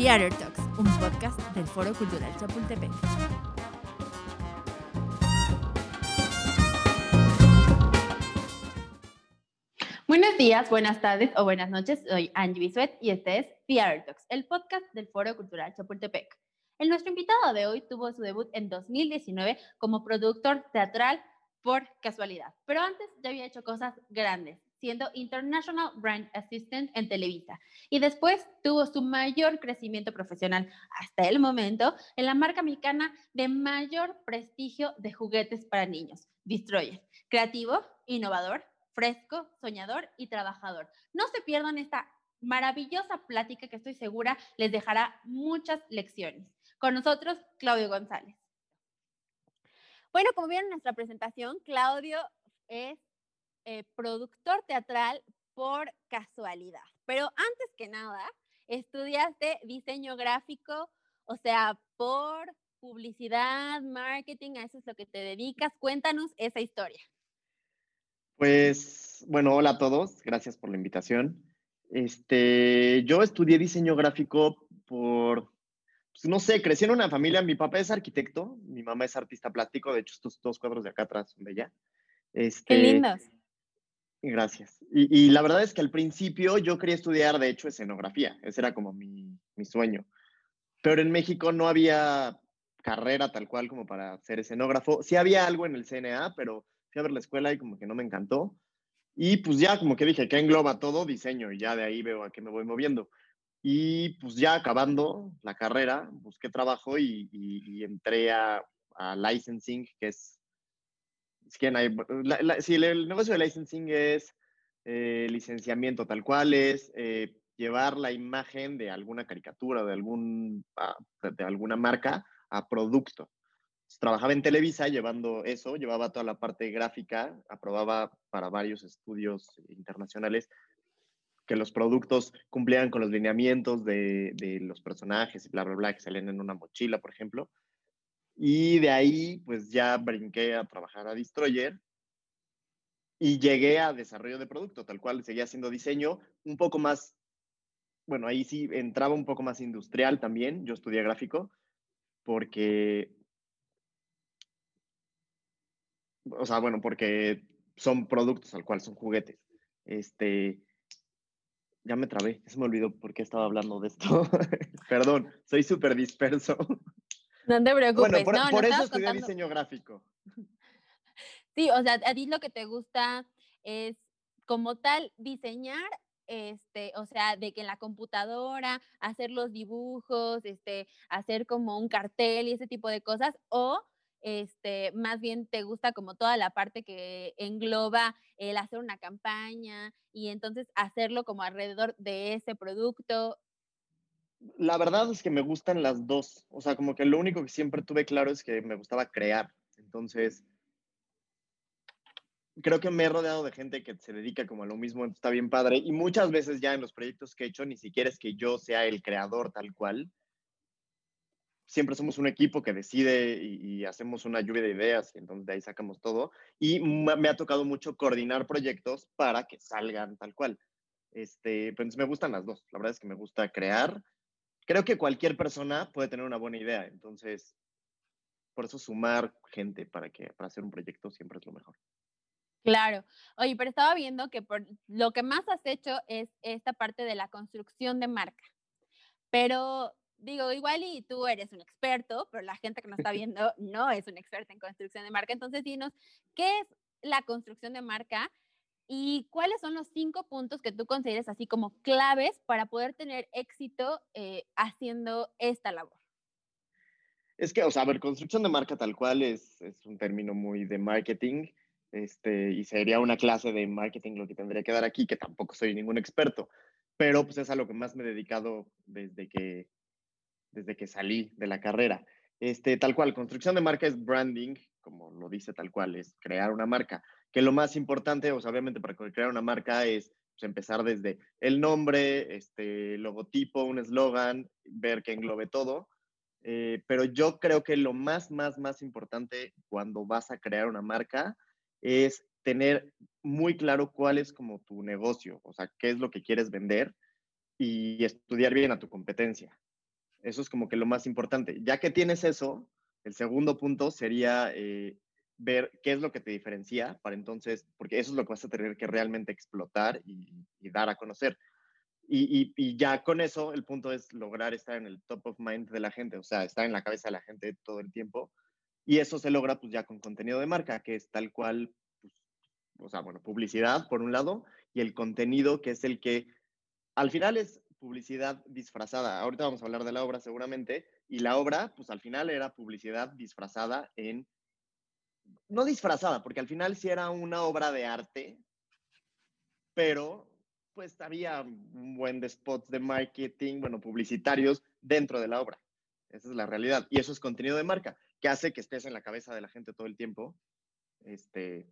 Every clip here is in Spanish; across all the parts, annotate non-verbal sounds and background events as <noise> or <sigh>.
Theater Talks, un podcast del Foro Cultural Chapultepec. Buenos días, buenas tardes o buenas noches. Soy Angie Bisuet y este es Theater Talks, el podcast del Foro Cultural Chapultepec. El nuestro invitado de hoy tuvo su debut en 2019 como productor teatral por casualidad, pero antes ya había hecho cosas grandes siendo International Brand Assistant en Televisa. Y después tuvo su mayor crecimiento profesional hasta el momento en la marca mexicana de mayor prestigio de juguetes para niños, Destroyer. Creativo, innovador, fresco, soñador y trabajador. No se pierdan esta maravillosa plática que estoy segura les dejará muchas lecciones. Con nosotros, Claudio González. Bueno, como vieron en nuestra presentación, Claudio es eh, productor teatral por casualidad. Pero antes que nada, estudiaste diseño gráfico, o sea, por publicidad, marketing, a eso es lo que te dedicas. Cuéntanos esa historia. Pues, bueno, hola a todos, gracias por la invitación. Este, yo estudié diseño gráfico por, pues, no sé, crecí en una familia, mi papá es arquitecto, mi mamá es artista plástico, de hecho estos dos cuadros de acá atrás son de ella. Este, Qué lindos. Gracias. Y, la verdad es que al principio yo quería estudiar, de hecho, escenografía. Ese era como mi, sueño. Pero en México no había carrera tal cual como para ser escenógrafo. Sí había algo en el CNA, pero fui a ver la escuela y como que no me encantó. Y pues ya como que dije, que engloba todo? Diseño y ya de ahí veo a qué me voy moviendo. Y pues ya acabando la carrera, busqué trabajo y, entré a licensing, que es si el, negocio de licensing es eh, licenciamiento tal cual, es eh, llevar la imagen de alguna caricatura, de, algún, ah, de alguna marca a producto. trabajaba en Televisa llevando eso, llevaba toda la parte gráfica, aprobaba para varios estudios internacionales que los productos cumplían con los lineamientos de, los personajes y bla, bla, bla, que salían en una mochila, por ejemplo. Y de ahí, pues ya brinqué a trabajar a Destroyer y llegué a desarrollo de producto, tal cual seguía haciendo diseño, un poco más, bueno, ahí sí entraba un poco más industrial también, yo estudié gráfico, porque, o sea, bueno, porque son productos al cual son juguetes. Este, ya me trabé, se me olvidó por qué estaba hablando de esto. <laughs> Perdón, soy súper disperso. No te preocupes. Bueno, por, eso estudié diseño gráfico. <laughs> Sí, o sea, a ti lo que te gusta es como tal diseñar, este, o sea, de que en la computadora hacer los dibujos, este, hacer como un cartel y ese tipo de cosas, o este, más bien te gusta como toda la parte que engloba el hacer una campaña y entonces hacerlo como alrededor de ese producto la verdad es que me gustan las dos. O sea, como que lo único que siempre tuve claro es que me gustaba crear. Entonces, creo que me he rodeado de gente que se dedica como a lo mismo, está bien padre. Y muchas veces ya en los proyectos que he hecho, ni siquiera es que yo sea el creador tal cual. Siempre somos un equipo que decide y, hacemos una lluvia de ideas y entonces de ahí sacamos todo. Y me ha tocado mucho coordinar proyectos para que salgan tal cual. Este, pues me gustan las dos. La verdad es que me gusta crear creo que cualquier persona puede tener una buena idea. Entonces, por eso sumar gente para, que, para hacer un proyecto siempre es lo mejor. Claro. Oye, pero estaba viendo que por lo que más has hecho es esta parte de la construcción de marca. Pero digo, igual y tú eres un experto, pero la gente que nos está viendo <laughs> no es un experto en construcción de marca. Entonces, dinos, ¿qué es la construcción de marca ¿Y cuáles son los cinco puntos que tú consideres así como claves para poder tener éxito eh, haciendo esta labor? Es que, o sea, ver, construcción de marca tal cual es, es un término muy de marketing, este, y sería una clase de marketing lo que tendría que dar aquí, que tampoco soy ningún experto, pero pues es a lo que más me he dedicado desde que, desde que salí de la carrera. Este, tal cual, construcción de marca es branding, como lo dice tal cual, es crear una marca que lo más importante, o sea, obviamente para crear una marca es pues, empezar desde el nombre, este logotipo, un eslogan, ver que englobe todo. Eh, pero yo creo que lo más, más, más importante cuando vas a crear una marca es tener muy claro cuál es como tu negocio, o sea, qué es lo que quieres vender y estudiar bien a tu competencia. Eso es como que lo más importante. Ya que tienes eso, el segundo punto sería eh, ver qué es lo que te diferencia para entonces, porque eso es lo que vas a tener que realmente explotar y, dar a conocer. Y, ya con eso, el punto es lograr estar en el top of mind de la gente, o sea, estar en la cabeza de la gente todo el tiempo. Y eso se logra pues ya con contenido de marca, que es tal cual, pues, o sea, bueno, publicidad por un lado y el contenido que es el que al final es publicidad disfrazada. Ahorita vamos a hablar de la obra seguramente. Y la obra, pues al final era publicidad disfrazada en... No disfrazada, porque al final sí era una obra de arte, pero pues había un buen de spots de marketing, bueno, publicitarios dentro de la obra. Esa es la realidad. Y eso es contenido de marca, que hace que estés en la cabeza de la gente todo el tiempo. Este,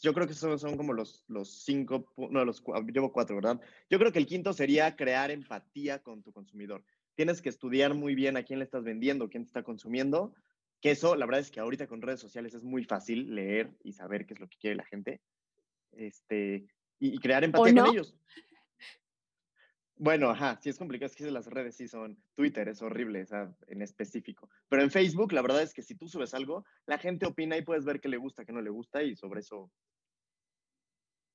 yo creo que esos son como los, los cinco, no, los, llevo cuatro, ¿verdad? Yo creo que el quinto sería crear empatía con tu consumidor. Tienes que estudiar muy bien a quién le estás vendiendo, quién te está consumiendo, que eso, la verdad es que ahorita con redes sociales es muy fácil leer y saber qué es lo que quiere la gente. Este, y, crear empatía con ellos. Bueno, ajá, sí es complicado, es que las redes sí son, Twitter es horrible, o sea, en específico. Pero en Facebook, la verdad es que si tú subes algo, la gente opina y puedes ver qué le gusta, qué no le gusta y sobre eso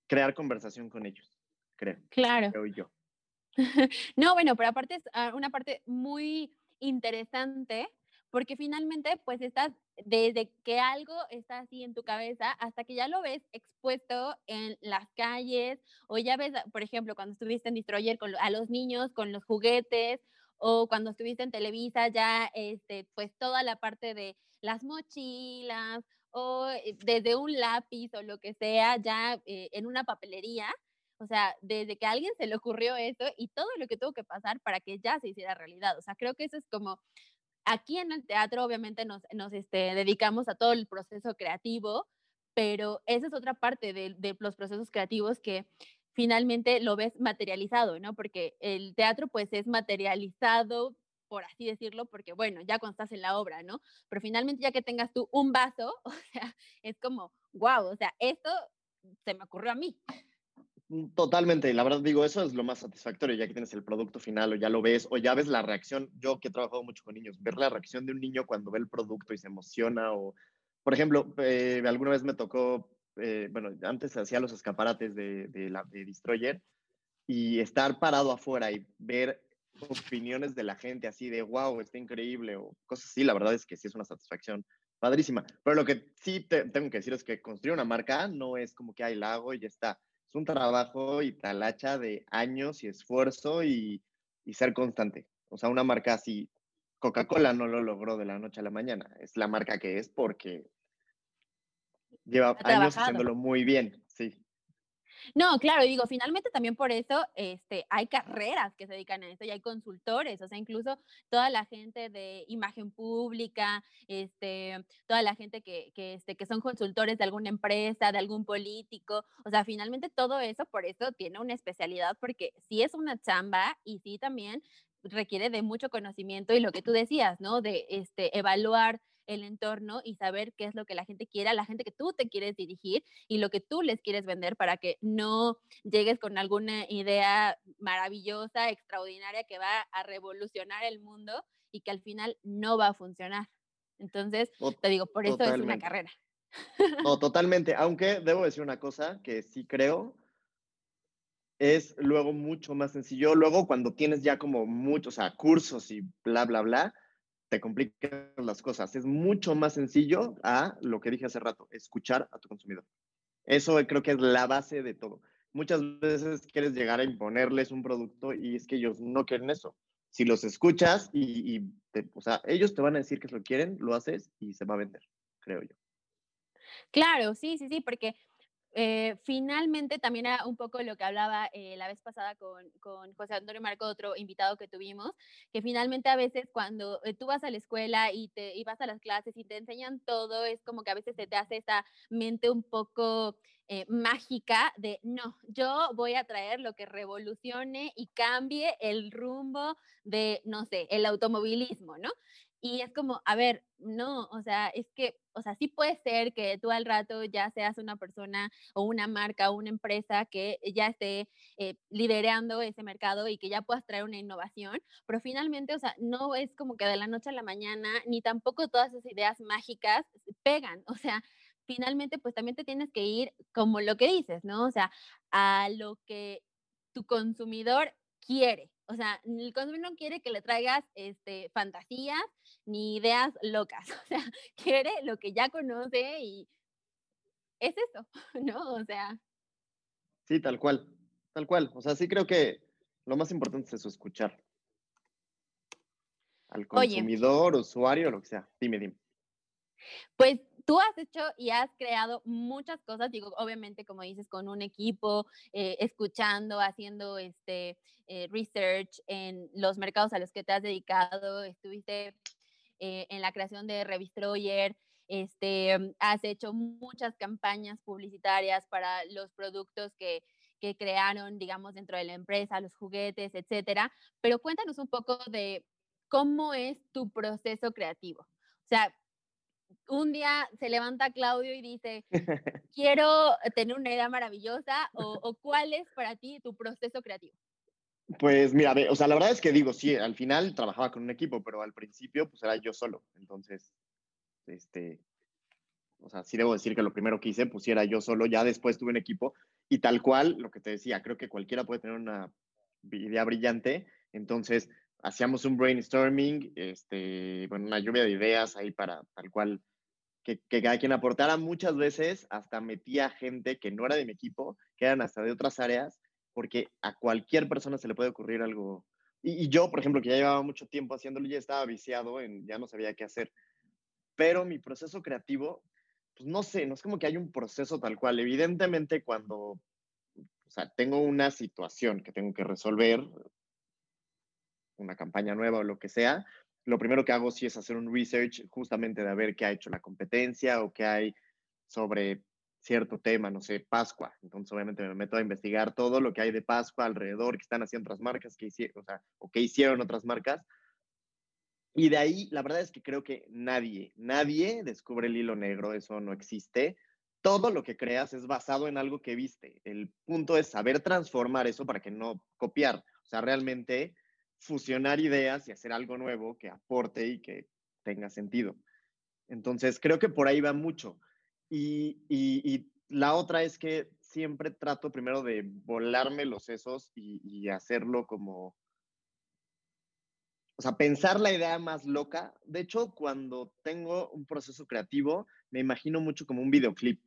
crear conversación con ellos, creo. Claro. Creo yo. <laughs> no, bueno, pero aparte es ah, una parte muy interesante porque finalmente pues estás desde que algo está así en tu cabeza hasta que ya lo ves expuesto en las calles o ya ves, por ejemplo, cuando estuviste en Destroyer con, a los niños con los juguetes o cuando estuviste en Televisa ya este pues toda la parte de las mochilas o eh, desde un lápiz o lo que sea ya eh, en una papelería o sea, desde que a alguien se le ocurrió eso y todo lo que tuvo que pasar para que ya se hiciera realidad. O sea, creo que eso es como Aquí en el teatro obviamente nos, este, dedicamos a todo el proceso creativo, pero esa es otra parte de, los procesos creativos que finalmente lo ves materializado, ¿no? Porque el teatro pues es materializado, por así decirlo, porque bueno, ya cuando estás en la obra, ¿no? Pero finalmente ya que tengas tú un vaso, <laughs> o sea, es como, wow, o sea, esto se me ocurrió a mí. Mm, totalmente, la verdad digo, eso es lo más satisfactorio, ya que tienes el producto final o ya lo ves o ya ves la reacción. Yo que he trabajado mucho con niños, ver la reacción de un niño cuando ve el producto y se emociona o, por ejemplo, eh, alguna vez me tocó, eh, bueno, antes hacía los escaparates de, de, la, de Destroyer y estar parado afuera y ver opiniones de la gente así de, wow, está increíble o cosas así, la verdad es que sí es una satisfacción padrísima. Pero lo que sí tengo que decir es que construir una marca no es como que hay la hago y ya está es un trabajo y talacha de años y esfuerzo y, ser constante. O sea, una marca así, Coca-Cola no lo logró de la noche a la mañana. Es la marca que es porque lleva años haciéndolo muy bien. No, claro, digo, finalmente también por eso este, hay carreras que se dedican a esto y hay consultores, o sea, incluso toda la gente de imagen pública, este, toda la gente que, que, este, que son consultores de alguna empresa, de algún político, o sea, finalmente todo eso, por eso tiene una especialidad, porque sí es una chamba y sí también requiere de mucho conocimiento y lo que tú decías, ¿no? De este, evaluar el entorno y saber qué es lo que la gente quiere, a la gente que tú te quieres dirigir y lo que tú les quieres vender para que no llegues con alguna idea maravillosa, extraordinaria que va a revolucionar el mundo y que al final no va a funcionar. Entonces, te digo, por eso es una carrera. No, <laughs> totalmente. Aunque debo decir una cosa que sí creo, es luego mucho más sencillo. Luego, cuando tienes ya como muchos, o sea, cursos y bla, bla, bla, te complican las cosas. Es mucho más sencillo a lo que dije hace rato, escuchar a tu consumidor. Eso creo que es la base de todo. Muchas veces quieres llegar a imponerles un producto y es que ellos no quieren eso. Si los escuchas y, ellos te van a decir que lo quieren, lo haces y se va a vender, creo yo. Claro, sí, sí, sí, porque eh, finalmente, también era un poco lo que hablaba eh, la vez pasada con, José Antonio Marco, otro invitado que tuvimos, que finalmente a veces cuando eh, tú vas a la escuela y, te, y vas a las clases y te enseñan todo, es como que a veces se te hace esa mente un poco mágica de, no, yo voy a traer lo que revolucione y cambie el rumbo de, no sé, el automovilismo, ¿no? Y es como, a ver, no, o sea, es que, o sea, sí puede ser que tú al rato ya seas una persona o una marca o una empresa que ya esté eh, liderando ese mercado y que ya puedas traer una innovación, pero finalmente, o sea, no es como que de la noche a la mañana, ni tampoco todas esas ideas mágicas pegan, o sea, finalmente, pues también te tienes que ir como lo que dices, ¿no? O sea, a lo que tu consumidor quiere. O sea, el consumidor no quiere que le traigas este, fantasías ni ideas locas. <laughs> O sea, quiere lo que ya conoce y es eso, <laughs> ¿no? O sea. Sí, tal cual, tal cual. O sea, sí creo que lo más importante es eso, escuchar. Al consumidor, usuario, lo que sea. Dime, dime. Pues tú has hecho y has creado muchas cosas, digo, obviamente, como dices, con un equipo, eh, escuchando, haciendo este eh, research en los mercados a los que te has dedicado, estuviste eh, en la creación de Revistroyer, este, has hecho muchas campañas publicitarias para los productos que, que crearon, digamos, dentro de la empresa, los juguetes, etcétera. Pero cuéntanos un poco de cómo es tu proceso creativo. O sea, un día se levanta Claudio y dice, <laughs> quiero tener una idea maravillosa o, cuál es para ti tu proceso creativo? Pues mira, o sea, la verdad es que digo, sí, al final trabajaba con un equipo, pero al principio pues era yo solo. Entonces, este, o sea, sí debo decir que lo primero que hice pues era yo solo, ya después tuve un equipo y tal cual, lo que te decía, creo que cualquiera puede tener una idea brillante. Entonces, hacíamos un brainstorming, este, bueno, una lluvia de ideas ahí para tal cual que, que, cada quien aportara. Muchas veces hasta metía gente que no era de mi equipo, que eran hasta de otras áreas, porque a cualquier persona se le puede ocurrir algo. Y, yo, por ejemplo, que ya llevaba mucho tiempo haciéndolo, ya estaba viciado en, ya no sabía qué hacer. Pero mi proceso creativo, pues no sé, no es como que hay un proceso tal cual. Evidentemente, cuando, o sea, tengo una situación que tengo que resolver, una campaña nueva o lo que sea, lo primero que hago sí es hacer un research justamente de ver qué ha hecho la competencia o qué hay sobre cierto tema, no sé, Pascua. Entonces, obviamente me meto a investigar todo lo que hay de Pascua alrededor, que están haciendo otras marcas, que hicieron, o sea, o hicieron otras marcas. Y de ahí, la verdad es que creo que nadie, nadie descubre el hilo negro, eso no existe. Todo lo que creas es basado en algo que viste. El punto es saber transformar eso para que no copiar. O sea, realmente fusionar ideas y hacer algo nuevo que aporte y que tenga sentido. Entonces, creo que por ahí va mucho. Y, y, la otra es que siempre trato primero de volarme los sesos y, y hacerlo como, o sea, pensar la idea más loca. De hecho, cuando tengo un proceso creativo, me imagino mucho como un videoclip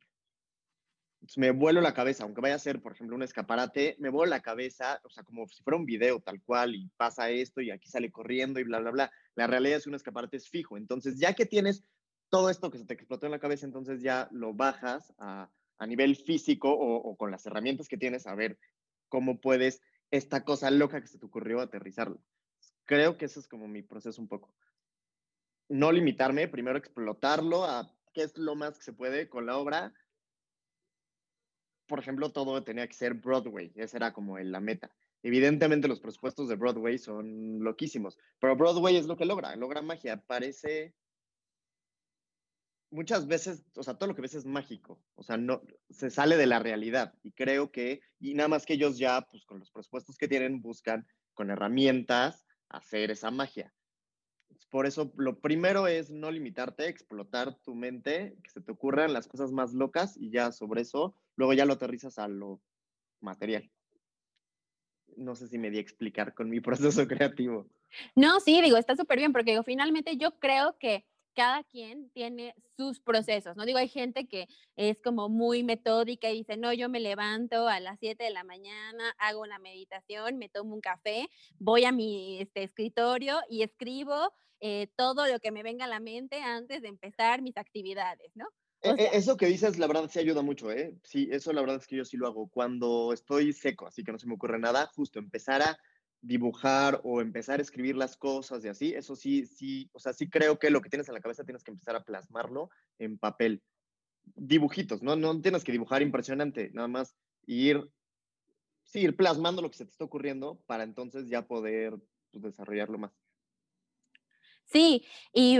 me vuelo la cabeza, aunque vaya a ser, por ejemplo, un escaparate, me vuelo la cabeza, o sea, como si fuera un video tal cual y pasa esto y aquí sale corriendo y bla, bla, bla. La realidad es un escaparate es fijo. Entonces, ya que tienes todo esto que se te explotó en la cabeza, entonces ya lo bajas a, a nivel físico o, con las herramientas que tienes a ver cómo puedes esta cosa loca que se te ocurrió aterrizarlo. Creo que ese es como mi proceso un poco. No limitarme, primero explotarlo a qué es lo más que se puede con la obra por ejemplo, todo tenía que ser Broadway, esa era como la meta. Evidentemente los presupuestos de Broadway son loquísimos, pero Broadway es lo que logra, logra magia, parece muchas veces, o sea, todo lo que ves es mágico, o sea, no se sale de la realidad y creo que y nada más que ellos ya pues con los presupuestos que tienen buscan con herramientas hacer esa magia. Por eso, lo primero es no limitarte, explotar tu mente, que se te ocurran las cosas más locas y ya sobre eso, luego ya lo aterrizas a lo material. No sé si me di a explicar con mi <laughs> proceso creativo. No, sí, digo, está súper bien, porque finalmente yo creo que cada quien tiene sus procesos, ¿no? Digo, hay gente que es como muy metódica y dice, no, yo me levanto a las 7 de la mañana, hago una meditación, me tomo un café, voy a mi este, escritorio y escribo eh, todo lo que me venga a la mente antes de empezar mis actividades, ¿no? E, e, eso que dices, la verdad, sí ayuda mucho, ¿eh? Sí, eso la verdad es que yo sí lo hago. Cuando estoy seco, así que no se me ocurre nada, justo empezar a dibujar o empezar a escribir las cosas y así, eso sí, sí, o sea, sí creo que lo que tienes en la cabeza tienes que empezar a plasmarlo en papel. Dibujitos, ¿no? No tienes que dibujar impresionante, nada más ir, sí, ir plasmando lo que se te está ocurriendo para entonces ya poder pues, desarrollarlo más. Sí, y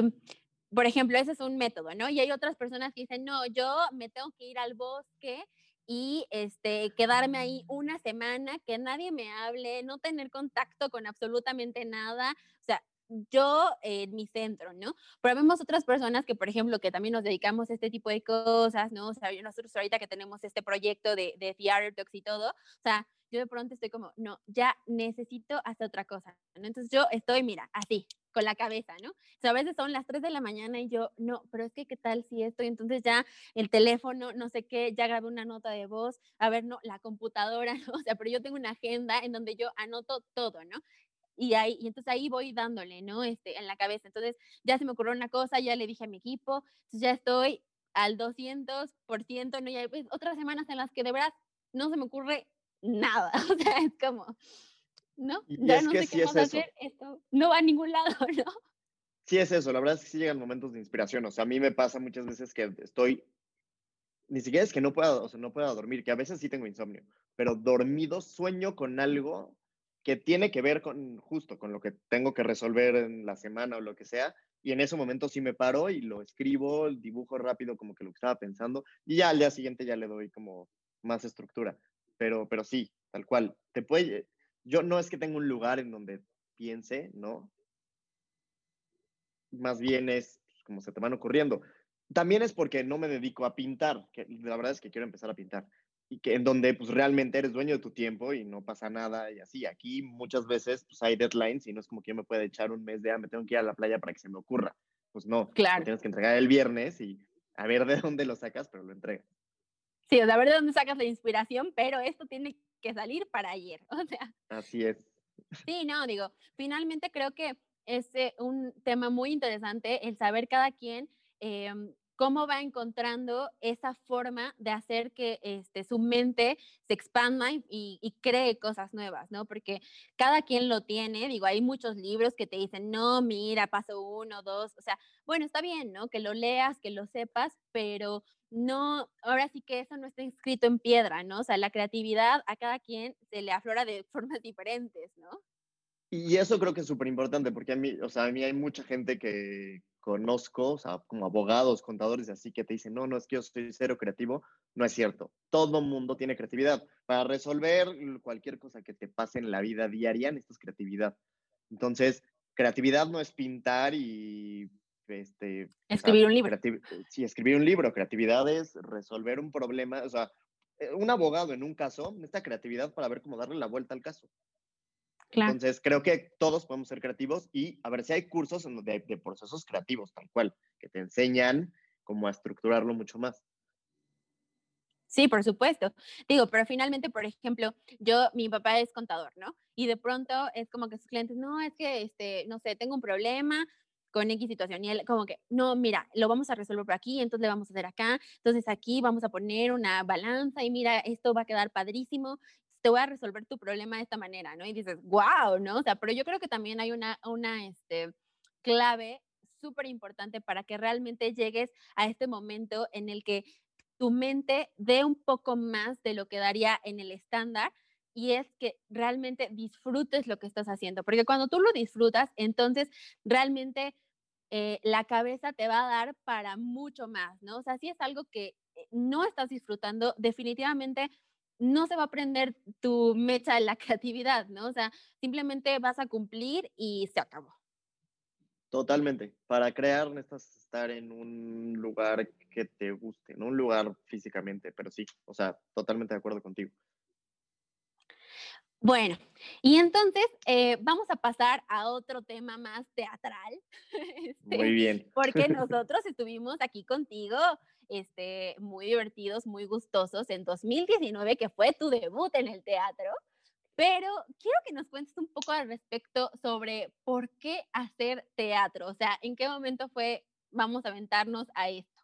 por ejemplo, ese es un método, ¿no? Y hay otras personas que dicen, no, yo me tengo que ir al bosque y este, quedarme ahí una semana, que nadie me hable, no tener contacto con absolutamente nada. O sea, yo en mi centro, ¿no? Pero vemos otras personas que, por ejemplo, que también nos dedicamos a este tipo de cosas, ¿no? O sea, nosotros ahorita que tenemos este proyecto de, de Theater Talks y todo, o sea, yo de pronto estoy como, no, ya necesito hacer otra cosa, ¿no? Entonces yo estoy, mira, así, con la cabeza, ¿no? O sea, a veces son las 3 de la mañana y yo, no, pero es que, ¿qué tal si esto? Y entonces ya el teléfono, no sé qué, ya grabé una nota de voz, a ver, no, la computadora, <laughs> ¿no? O sea, pero yo tengo una agenda en donde yo anoto todo, ¿no? Y ahí, y entonces ahí voy dándole, ¿no? Este, en la cabeza. Entonces ya se me ocurrió una cosa, ya le dije a mi equipo, entonces ya estoy al 200%, ¿no? Y hay pues, otras semanas en las que de verdad no se me ocurre nada, <laughs> o sea, es como, ¿no? ya no sé qué es hacer, esto no va a ningún lado, <laughs> ¿no? Sí es eso, la verdad es que sí llegan momentos de inspiración, o sea, a mí me pasa muchas veces que estoy, ni siquiera es que no pueda, o sea, no pueda dormir, que a veces sí tengo insomnio, pero dormido sueño con algo que tiene que ver con justo con lo que tengo que resolver en la semana o lo que sea. Y en ese momento sí me paro y lo escribo, dibujo rápido como que lo que estaba pensando y ya al día siguiente ya le doy como más estructura. Pero, pero sí, tal cual. Te puede, yo no es que tenga un lugar en donde piense, ¿no? Más bien es pues, como se te van ocurriendo. También es porque no me dedico a pintar, que la verdad es que quiero empezar a pintar y que en donde pues realmente eres dueño de tu tiempo y no pasa nada y así. Aquí muchas veces pues hay deadlines y no es como que yo me pueda echar un mes de, ah, me tengo que ir a la playa para que se me ocurra. Pues no, claro. tienes que entregar el viernes y a ver de dónde lo sacas, pero lo entregas. Sí, o sea, a ver de dónde sacas la inspiración, pero esto tiene que salir para ayer, <laughs> o sea. Así es. Sí, no, digo, finalmente creo que es eh, un tema muy interesante el saber cada quien eh, cómo va encontrando esa forma de hacer que este, su mente se expanda y, cree cosas nuevas, ¿no? Porque cada quien lo tiene, digo, hay muchos libros que te dicen, no, mira, paso uno, dos, o sea, bueno, está bien, ¿no? Que lo leas, que lo sepas, pero no, ahora sí que eso no está escrito en piedra, ¿no? O sea, la creatividad a cada quien se le aflora de <laughs> formas diferentes, ¿no? Y eso creo que es súper importante, porque o sea, a mí hay mucha gente que, conozco, o sea, como abogados, contadores, así que te dicen, no, no, es que yo soy cero creativo, no es cierto. Todo mundo tiene creatividad. Para resolver cualquier cosa que te pase en la vida diaria, necesitas creatividad. Entonces, creatividad no es pintar y este, escribir un libro. Sí, escribir un libro. Creatividad es resolver un problema. O sea, eh, un abogado en un caso necesita creatividad para ver cómo darle la vuelta al caso. Entonces, creo que todos podemos ser creativos y a ver si hay cursos de procesos creativos, tal cual, que te enseñan cómo a estructurarlo mucho más. Sí, por supuesto. Digo, pero finalmente, por ejemplo, yo, mi papá es contador, ¿no? Y de pronto es como que sus clientes, no, es que, este, no sé, tengo un problema con X situación. Y él como que, no, mira, lo vamos a resolver por aquí, entonces le vamos a hacer acá, entonces aquí vamos a poner una balanza y mira, esto va a quedar padrísimo te voy a resolver tu problema de esta manera, ¿no? Y dices, wow, ¿no? O sea, pero yo creo que también hay una, una este, clave súper importante para que realmente llegues a este momento en el que tu mente dé un poco más de lo que daría en el estándar y es que realmente disfrutes lo que estás haciendo, porque cuando tú lo disfrutas, entonces realmente eh, la cabeza te va a dar para mucho más, ¿no? O sea, si es algo que eh, no estás disfrutando, definitivamente no se va a prender tu mecha de la <laughs> creatividad, ¿no? O sea, simplemente vas a cumplir y se acabó. Totalmente. Para crear necesitas estar en un lugar que te guste, no un lugar físicamente, pero sí, o sea, totalmente de acuerdo contigo. Bueno, y entonces eh, vamos a pasar a otro tema más teatral. <laughs> Este, Muy bien. Porque <laughs> nosotros estuvimos aquí contigo este, muy divertidos, muy gustosos en 2019, que fue tu debut en el teatro. Pero quiero que nos cuentes un poco al respecto sobre por qué hacer teatro. O sea, ¿en qué momento fue, vamos a aventarnos a esto?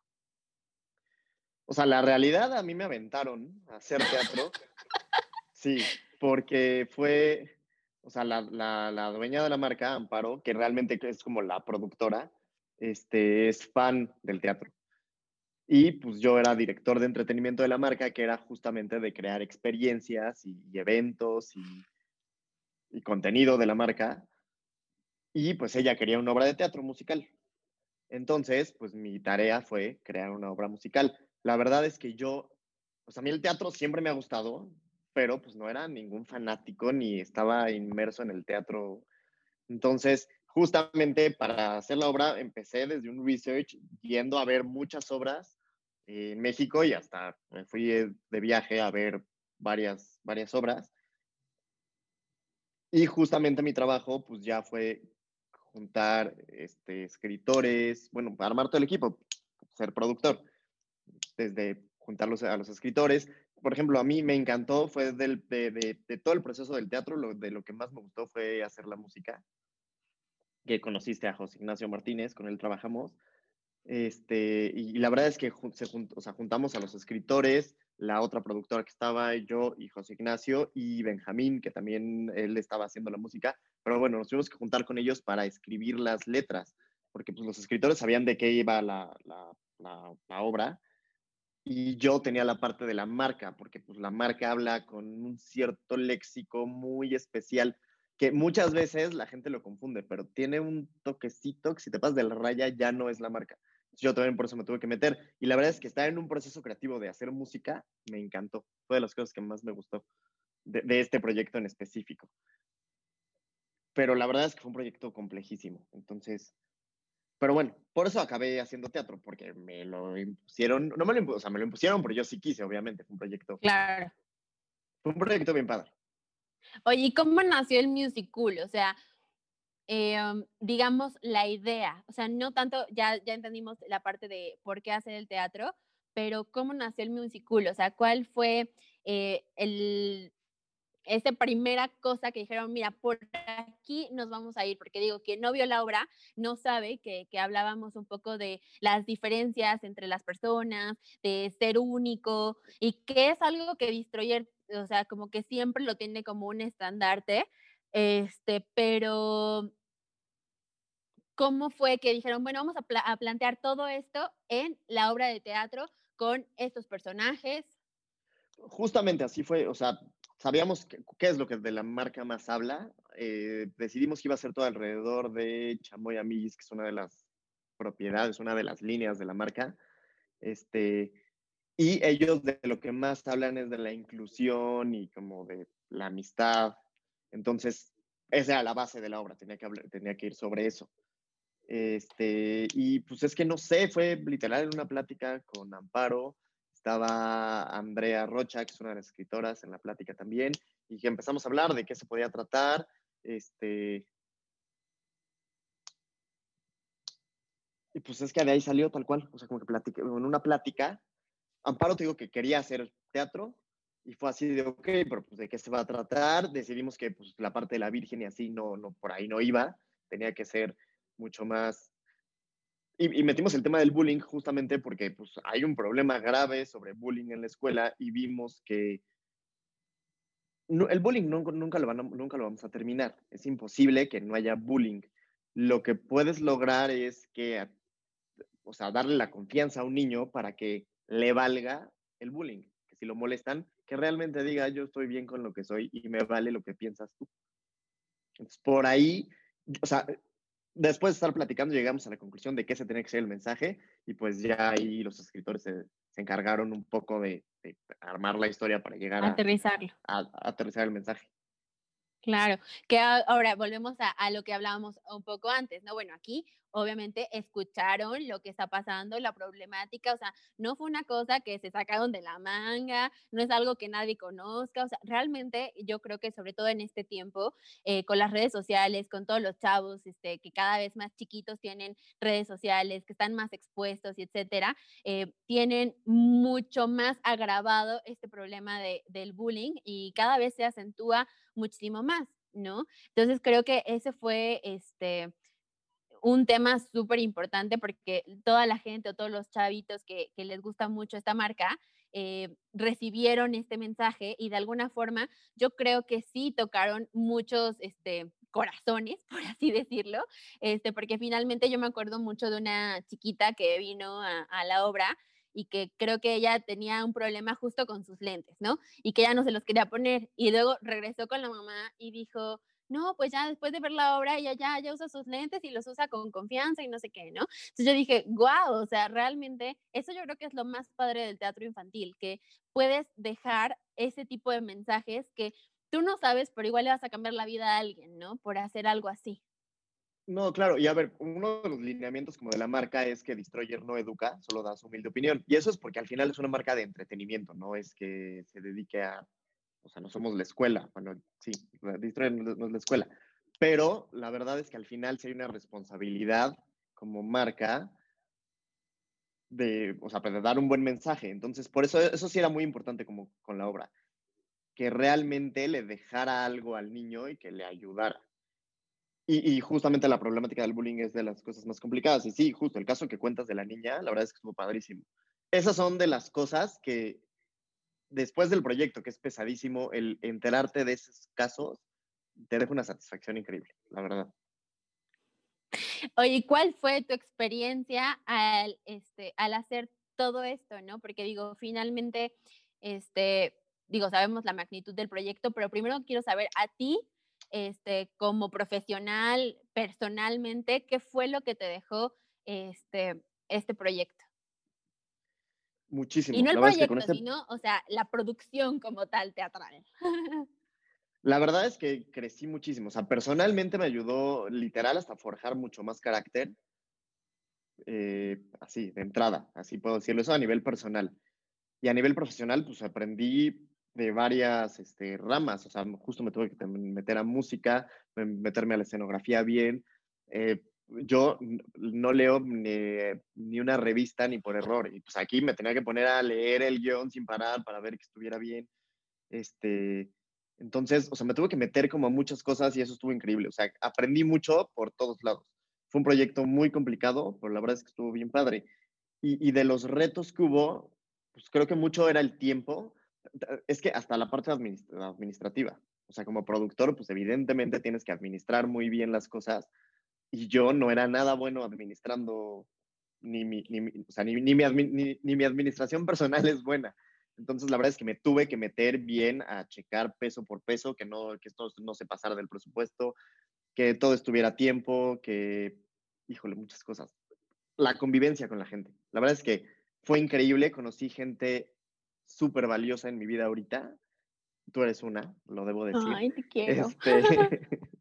O sea, la realidad a mí me aventaron a hacer teatro. <laughs> sí, porque fue, o sea, la, la, la, dueña de la marca, Amparo, que realmente es como la productora, este, es fan del teatro. Y pues yo era director de entretenimiento de la marca, que era justamente de crear experiencias y, eventos y, y, contenido de la marca. y pues ella quería una obra de teatro musical. Entonces, pues mi tarea fue crear una obra musical. La verdad es que yo, pues a mí el teatro siempre me ha gustado, pero pues no era ningún fanático ni estaba inmerso en el teatro. Entonces, justamente para hacer la obra empecé desde un research yendo a ver muchas obras en México y hasta me fui de viaje a ver varias, varias obras. Y justamente mi trabajo pues ya fue juntar este, escritores, bueno, armar todo el equipo, ser productor, desde juntarlos a los escritores. Por ejemplo, a mí me encantó, fue del, de, de, todo el proceso del teatro, lo, de lo que más me gustó fue hacer la música, que conociste a José Ignacio Martínez, con él trabajamos. Este, y, la verdad es que se, juntamos a los escritores, la otra productora que estaba, yo y José Ignacio y Benjamín, que también él estaba haciendo la música, pero bueno, nos tuvimos que juntar con ellos para escribir las letras, porque pues, los escritores sabían de qué iba la, obra y yo tenía la parte de la marca, porque pues la marca habla con un cierto léxico muy especial que muchas veces la gente lo confunde, pero tiene un toquecito que si te pasas de la raya ya no es la marca. Yo también por eso me tuve que meter. Y la verdad es que estar en un proceso creativo de hacer música me encantó. Fue de las cosas que más me gustó de este proyecto en específico pero la verdad es que fue un proyecto complejísimo. Entonces, pero bueno, por eso acabé haciendo teatro, porque me lo impusieron, no me lo impusieron, o sea, me lo impusieron, pero yo sí quise, obviamente, fue un proyecto. Claro. Fue un proyecto bien padre. Oye, ¿y cómo nació el musical? O sea, em, digamos, la idea, o sea, no tanto, ya, ya entendimos la parte de por qué hacer el teatro, pero ¿cómo nació el musical? O sea, ¿cuál fue eh, el, esa primera cosa que dijeron, mira, por aquí nos vamos a ir, porque digo, que no vio la obra no sabe que, que, hablábamos un poco de las diferencias entre las personas, de ser único, y que es algo que Destroyer, o sea, como que siempre lo tiene como un estandarte, este, pero ¿cómo fue que dijeron, bueno, vamos a, plantear todo esto en la obra de teatro con estos personajes? Justamente así fue, o sea, sabíamos qué es lo que de la marca más habla. Eh, decidimos que iba a ser todo alrededor de Chamoy Amigis, que es una de las propiedades, una de las líneas de la marca. Este, y ellos de lo que más hablan es de la inclusión y como de la amistad. Entonces, esa era la base de la obra, tenía que, ir sobre eso. Este, y pues es que no sé, fue literal en una plática con Amparo, estaba Andrea Rocha, que es una de las escritoras en la plática también, y que empezamos a hablar de qué se podía tratar. Este, y pues es que de ahí salió tal cual, o sea, como que en una plática, Amparo te digo que quería hacer teatro, y fue así de, ok, pero pues de qué se va a tratar, decidimos que pues la parte de la Virgen y así no, no, por ahí no iba, tenía que ser mucho más y, metimos el tema del bullying justamente porque pues, hay un problema grave sobre bullying en la escuela y vimos que el bullying nunca, lo nunca lo vamos a terminar. Es imposible que no haya bullying. Lo que puedes lograr es que, o sea, darle la confianza a un niño para que le valga el bullying. Que si lo molestan, que realmente diga, yo estoy bien con lo que soy y me vale lo que piensas tú. Entonces, por ahí, o sea, después de estar platicando llegamos a la conclusión de qué se tenía que ser el mensaje y pues ya ahí los escritores se, encargaron un poco de, armar la historia para llegar a, aterrizarlo. A, aterrizar el mensaje. Claro, que ahora volvemos a, a, lo que hablábamos un poco antes, ¿no? Bueno, aquí obviamente escucharon lo que está pasando, la problemática, o sea, no fue una cosa que se sacaron de la manga, no es algo que nadie conozca, o sea, realmente yo creo que sobre todo en este tiempo, eh, con las redes sociales, con todos los chavos, este, que cada vez más chiquitos tienen redes sociales, que están más expuestos y etcétera, eh, tienen mucho más agravado este problema de, del bullying y cada vez se acentúa muchísimo más. ¿no? Entonces creo que ese fue este, un tema súper importante porque toda la gente o todos los chavitos que, les gusta mucho esta marca eh, recibieron este mensaje y de alguna forma yo creo que sí tocaron muchos este, corazones, <laughs> por así decirlo, este, porque finalmente yo me acuerdo mucho de una chiquita que vino a, a la obra y que creo que ella tenía un problema justo con sus lentes, ¿no? Y que ya no se los quería poner. Y luego regresó con la mamá y dijo, no, pues ya después de ver la obra, ella ya, ya usa sus lentes y los usa con confianza y no sé qué, ¿no? Entonces yo dije, wow, o sea, realmente eso yo creo que es lo más padre del teatro infantil, que puedes dejar ese tipo de mensajes que tú no sabes, pero igual le vas a cambiar la vida a alguien, ¿no? Por hacer algo así. No, claro, y a ver, uno de los lineamientos como de la marca es que Destroyer no educa, solo da su humilde opinión. Y eso es porque al final es una marca de entretenimiento, no es que se dedique a, o sea, no somos la escuela, bueno, sí, Destroyer no es la escuela, pero la verdad es que al final sí hay una responsabilidad como marca de, o sea, de dar un buen mensaje. Entonces, por eso, eso sí era muy importante como con la obra, que realmente le dejara algo al niño y que le ayudara. Y, justamente la problemática del bullying es de las cosas más complicadas. Y sí, justo el caso que cuentas de la niña, la verdad es que estuvo padrísimo. Esas son de las cosas que después del proyecto, que es pesadísimo, el enterarte de esos casos te deja una satisfacción increíble, la verdad. Oye, ¿cuál fue tu experiencia al, este, al hacer todo esto, no? Porque digo, finalmente, este, digo, sabemos la magnitud del proyecto, pero primero quiero saber a ti, este, como profesional, personalmente, ¿qué fue lo que te dejó este, este proyecto? Muchísimo. Y no el proyecto, este sino, o sea, la producción como tal teatral. <laughs> La verdad es que crecí muchísimo. O sea, personalmente me ayudó literal hasta forjar mucho más carácter. Eh, así, de entrada, así puedo decirlo, eso a nivel personal. Y a nivel profesional, pues aprendí de varias este, ramas, o sea, justo me tuve que meter a música, meterme a la escenografía bien. Eh, yo no leo ni, una revista ni por error, y pues aquí me tenía que poner a leer el guion sin parar para ver que estuviera bien. Este, entonces, o sea, me tuve que meter como a muchas cosas y eso estuvo increíble, o sea, aprendí mucho por todos lados. Fue un proyecto muy complicado, pero la verdad es que estuvo bien padre. Y, y de los retos que hubo, pues creo que mucho era el tiempo, es que hasta la parte administrativa, o sea, como productor, pues evidentemente tienes que administrar muy bien las cosas y yo no era nada bueno administrando, ni mi, ni, o sea, ni, ni, mi, ni, mi administración personal es buena. Entonces, la verdad es que me tuve que meter bien a checar peso por peso, que, no, que esto no se pasara del presupuesto, que todo estuviera a tiempo, que, híjole, muchas cosas. La convivencia con la gente. La verdad es que fue increíble, conocí gente súper valiosa en mi vida ahorita. Tú eres una, lo debo decir. Ay, te quiero. Este, <laughs>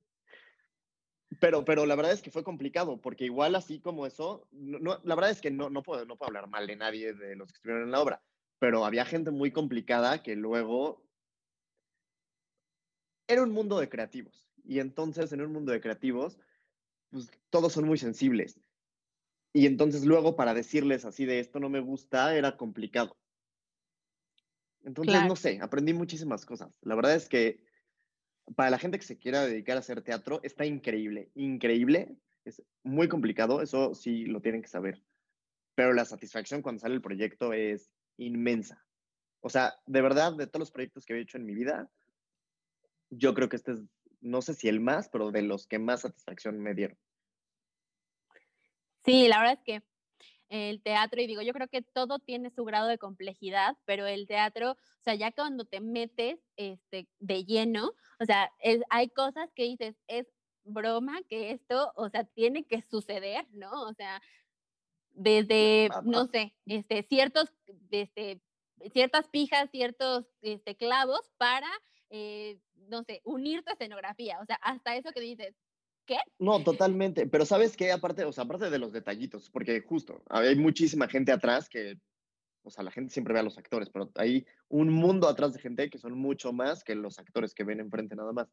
pero, pero la verdad es que fue complicado, porque igual así como eso, no, la verdad es que no, no, puedo, no puedo hablar mal de nadie de los que estuvieron en la obra, pero había gente muy complicada que luego era un mundo de creativos. Y entonces en un mundo de creativos, pues todos son muy sensibles. Y entonces luego para decirles así de esto no me gusta era complicado. Entonces, no sé, aprendí muchísimas cosas. La verdad es que para la gente que se quiera dedicar a hacer teatro, está increíble, increíble. Es muy complicado, eso sí lo tienen que saber. Pero la satisfacción cuando sale el proyecto es inmensa. O sea, de verdad, de todos los proyectos que he hecho en mi vida, yo creo que este es, no sé si el más, pero de los que más satisfacción me dieron. Sí, la verdad es que el teatro y digo, yo creo que todo tiene su grado de complejidad, pero el teatro, o sea, ya cuando te metes este, de lleno, o sea, es, hay cosas que dices, es broma que esto, o sea, tiene que suceder, ¿no? O sea, desde, no sé, este, ciertos, este, ciertas pijas, ciertos este, clavos para, eh, no sé, unir tu escenografía, o sea, hasta eso que dices, ¿Qué? No, totalmente. Pero ¿sabes qué? Aparte, o sea, aparte de los detallitos, porque justo hay muchísima gente atrás que, o sea, la gente siempre ve a los actores, pero hay un mundo atrás de gente que son mucho más que los actores que ven enfrente nada más.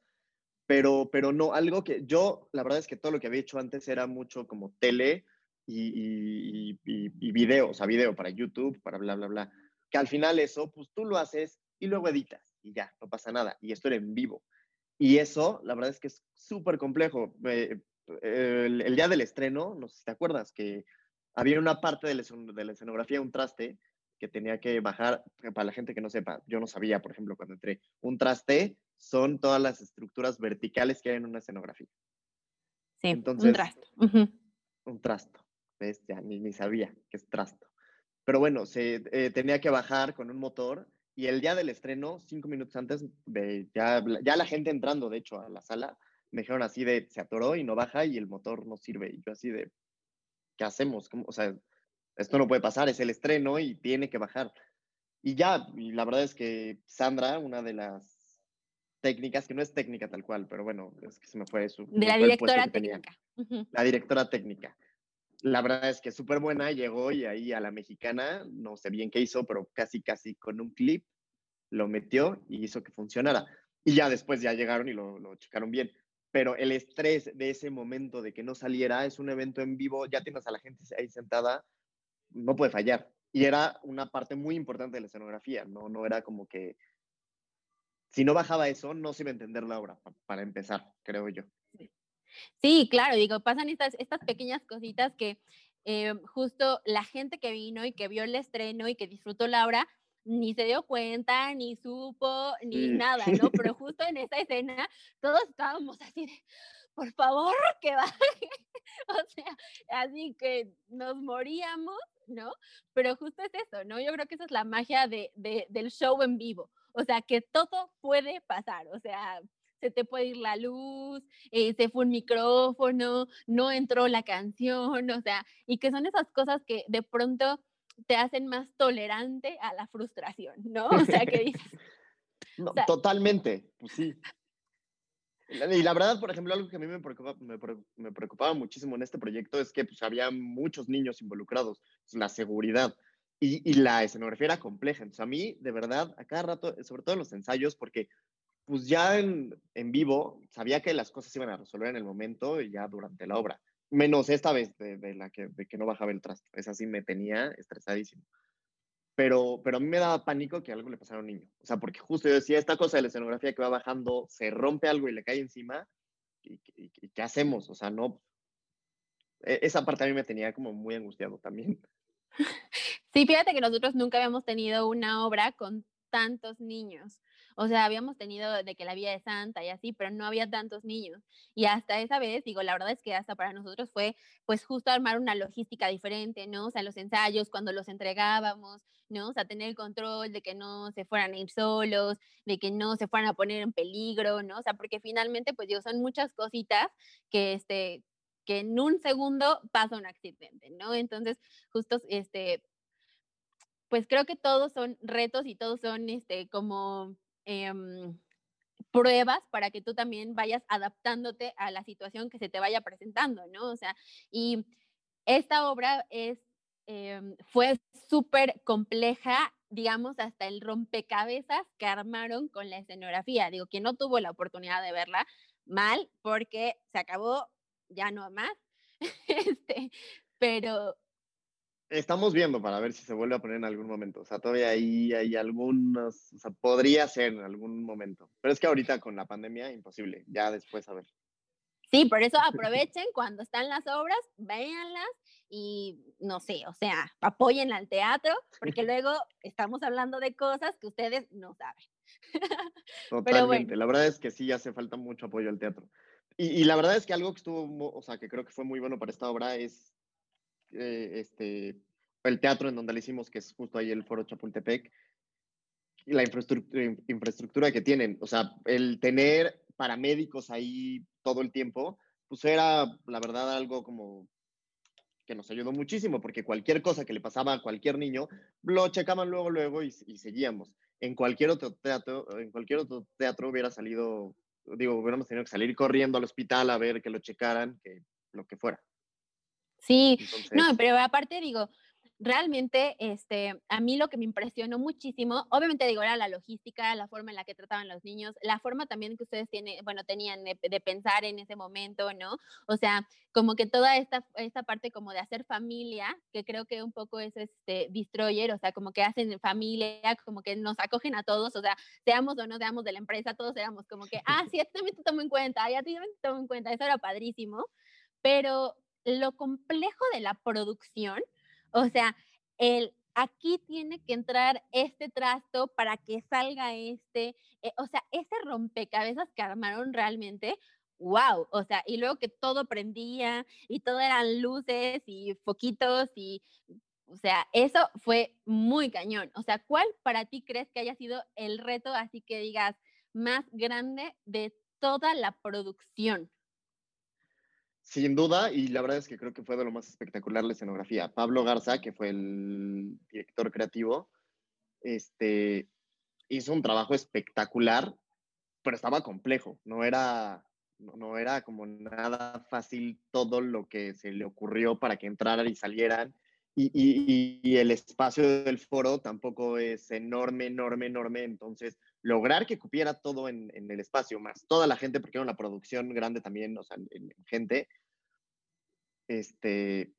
Pero, pero no, algo que yo, la verdad es que todo lo que había hecho antes era mucho como tele y, y, y, video, o sea, video para YouTube, para bla, bla, bla. Que al final eso, pues tú lo haces y luego editas y ya, no pasa nada. Y esto era en vivo. Y eso, la verdad es que es súper complejo. Eh, el, día del estreno, no sé si te acuerdas, que había una parte de la, de la escenografía, un traste, que tenía que bajar, para la gente que no sepa, yo no sabía, por ejemplo, cuando entré, un traste son todas las estructuras verticales que hay en una escenografía. Sí, Entonces, un trasto. Un trasto, ¿ves? Ya ni, ni, sabía que es trasto. Pero bueno, se eh, tenía que bajar con un motor y el día del estreno, cinco minutos antes, de ya, ya la gente entrando, de hecho, a la sala, me dijeron así de, se atoró y no baja y el motor no sirve. Y yo así de, ¿qué hacemos? O sea, esto no puede pasar, es el estreno y tiene que bajar. Y ya, y la verdad es que Sandra, una de las técnicas, que no es técnica tal cual, pero bueno, es que se me fue su... De la directora técnica. La directora técnica. La verdad es que súper buena, llegó y ahí a la mexicana, no sé bien qué hizo, pero casi, casi con un clip lo metió y hizo que funcionara. Y ya después ya llegaron y lo, lo checaron bien. Pero el estrés de ese momento de que no saliera es un evento en vivo, ya tienes a la gente ahí sentada, no puede fallar. Y era una parte muy importante de la escenografía, no, no era como que si no bajaba eso, no se iba a entender la obra, para empezar, creo yo. Sí, claro, digo, pasan estas, estas pequeñas cositas que eh, justo la gente que vino y que vio el estreno y que disfrutó la obra, ni se dio cuenta, ni supo, ni nada, ¿no? <laughs> Pero justo en esa escena todos estábamos así de, por favor, que baje. <laughs> o sea, así que nos moríamos, ¿no? Pero justo es eso, ¿no? Yo creo que esa es la magia de, del show en vivo. O sea, que todo puede pasar. O sea, se te puede ir la luz, eh, se fue un micrófono, no entró la canción, o sea, y que son esas cosas que de pronto te hacen más tolerante a la frustración, ¿no? O sea, que dices... <laughs> no, totalmente, pues sí. Y la verdad, por ejemplo, algo que a mí me preocupaba, me, preocupaba muchísimo en este proyecto es que pues, había muchos niños involucrados, pues, la seguridad y, y, la escenografía era compleja. Entonces, a mí, de verdad, a cada rato, sobre todo en los ensayos, porque pues ya en, en vivo sabía que las cosas se iban a resolver en el momento y ya durante la obra. Menos esta vez de, la que, no bajaba el trasto. Esa sí me tenía estresadísimo pero, pero a mí me daba pánico que algo le pasara a un niño. O sea, porque justo yo decía, esta cosa de la escenografía que va bajando, se rompe algo y le cae encima, ¿y, qué hacemos? O sea, no... E, esa parte a mí me tenía como muy angustiado también. <laughs> Sí, fíjate que nosotros nunca habíamos tenido una obra con tantos niños. O sea, habíamos tenido de que la vida de Santa y así, pero no había tantos niños. Y hasta esa vez, digo, la verdad es que hasta para nosotros fue pues justo armar una logística diferente, ¿no? O sea, los ensayos, cuando los entregábamos, ¿no? O sea, tener el control de que no se fueran a ir solos, de que no se fueran a poner en peligro, ¿no? O sea, porque finalmente, pues digo, son muchas cositas que, este, que en un segundo pasa un accidente, ¿no? Entonces, justo, este, pues creo que todos son retos y todos son, este, como Em, pruebas para que tú también vayas adaptándote a la situación que se te vaya presentando, ¿no? O sea, y esta obra es, em, fue súper compleja, digamos, hasta el rompecabezas que armaron con la escenografía. Digo, que no tuvo la oportunidad de verla, mal, porque se acabó, ya no más. <laughs> este, pero, Estamos viendo para ver si se vuelve a poner en algún momento. O sea, todavía ahí hay algunos, o sea, podría ser en algún momento. Pero es que ahorita con la pandemia, imposible. Ya después a ver. Sí, por eso aprovechen cuando están las obras, véanlas y no sé, o sea, apoyen al teatro, porque <laughs> luego estamos hablando de cosas que ustedes no saben. <laughs> Totalmente. La verdad es que sí hace falta mucho apoyo al teatro. Y, y, la verdad es que algo que estuvo, o sea, que creo que fue muy bueno para esta obra es eh, este, el teatro en donde le hicimos, que es justo ahí el Foro Chapultepec, y la infraestructura, infraestructura que tienen. O sea, el tener paramédicos ahí todo el tiempo, pues era, la verdad, algo como que nos ayudó muchísimo, porque cualquier cosa que le pasaba a cualquier niño, lo checaban luego, luego y, y seguíamos. En cualquier otro teatro, en cualquier otro teatro hubiera salido, digo, hubiéramos tenido que salir corriendo al hospital a ver que lo checaran, que lo que fuera. Sí, no, pero aparte digo, realmente, este, a mí lo que me impresionó muchísimo, obviamente digo, era la logística, la forma en la que trataban los niños, la forma también que ustedes tienen, bueno, tenían de, pensar en ese momento, ¿no? O sea, como que toda esta, esta parte como de hacer familia, que creo que un poco es este destroyer, o sea, como que hacen familia, como que nos acogen a todos, o sea, seamos o no seamos de la empresa, todos éramos como que, ah, sí, a ti también te tomo en cuenta, a ti también te tomo en cuenta, eso era padrísimo, pero lo complejo de la producción, o sea, el aquí tiene que entrar este trasto para que salga este, eh, o sea, ese rompecabezas que armaron realmente, wow, o sea, y luego que todo prendía y todo eran luces y foquitos y, o sea, eso fue muy cañón. O sea, ¿cuál para ti crees que haya sido el reto así que digas más grande de toda la producción. Sin duda, y la verdad es que creo que fue de lo más espectacular la escenografía. Pablo Garza, que fue el director creativo, este, hizo un trabajo espectacular, pero estaba complejo, no era, no, era como nada fácil todo lo que se le ocurrió para que entraran y salieran. Y, el espacio del foro tampoco es enorme, enorme, enorme. Entonces, lograr que cupiera todo en, el espacio, más toda la gente, porque era una producción grande también, o sea, en, gente, este,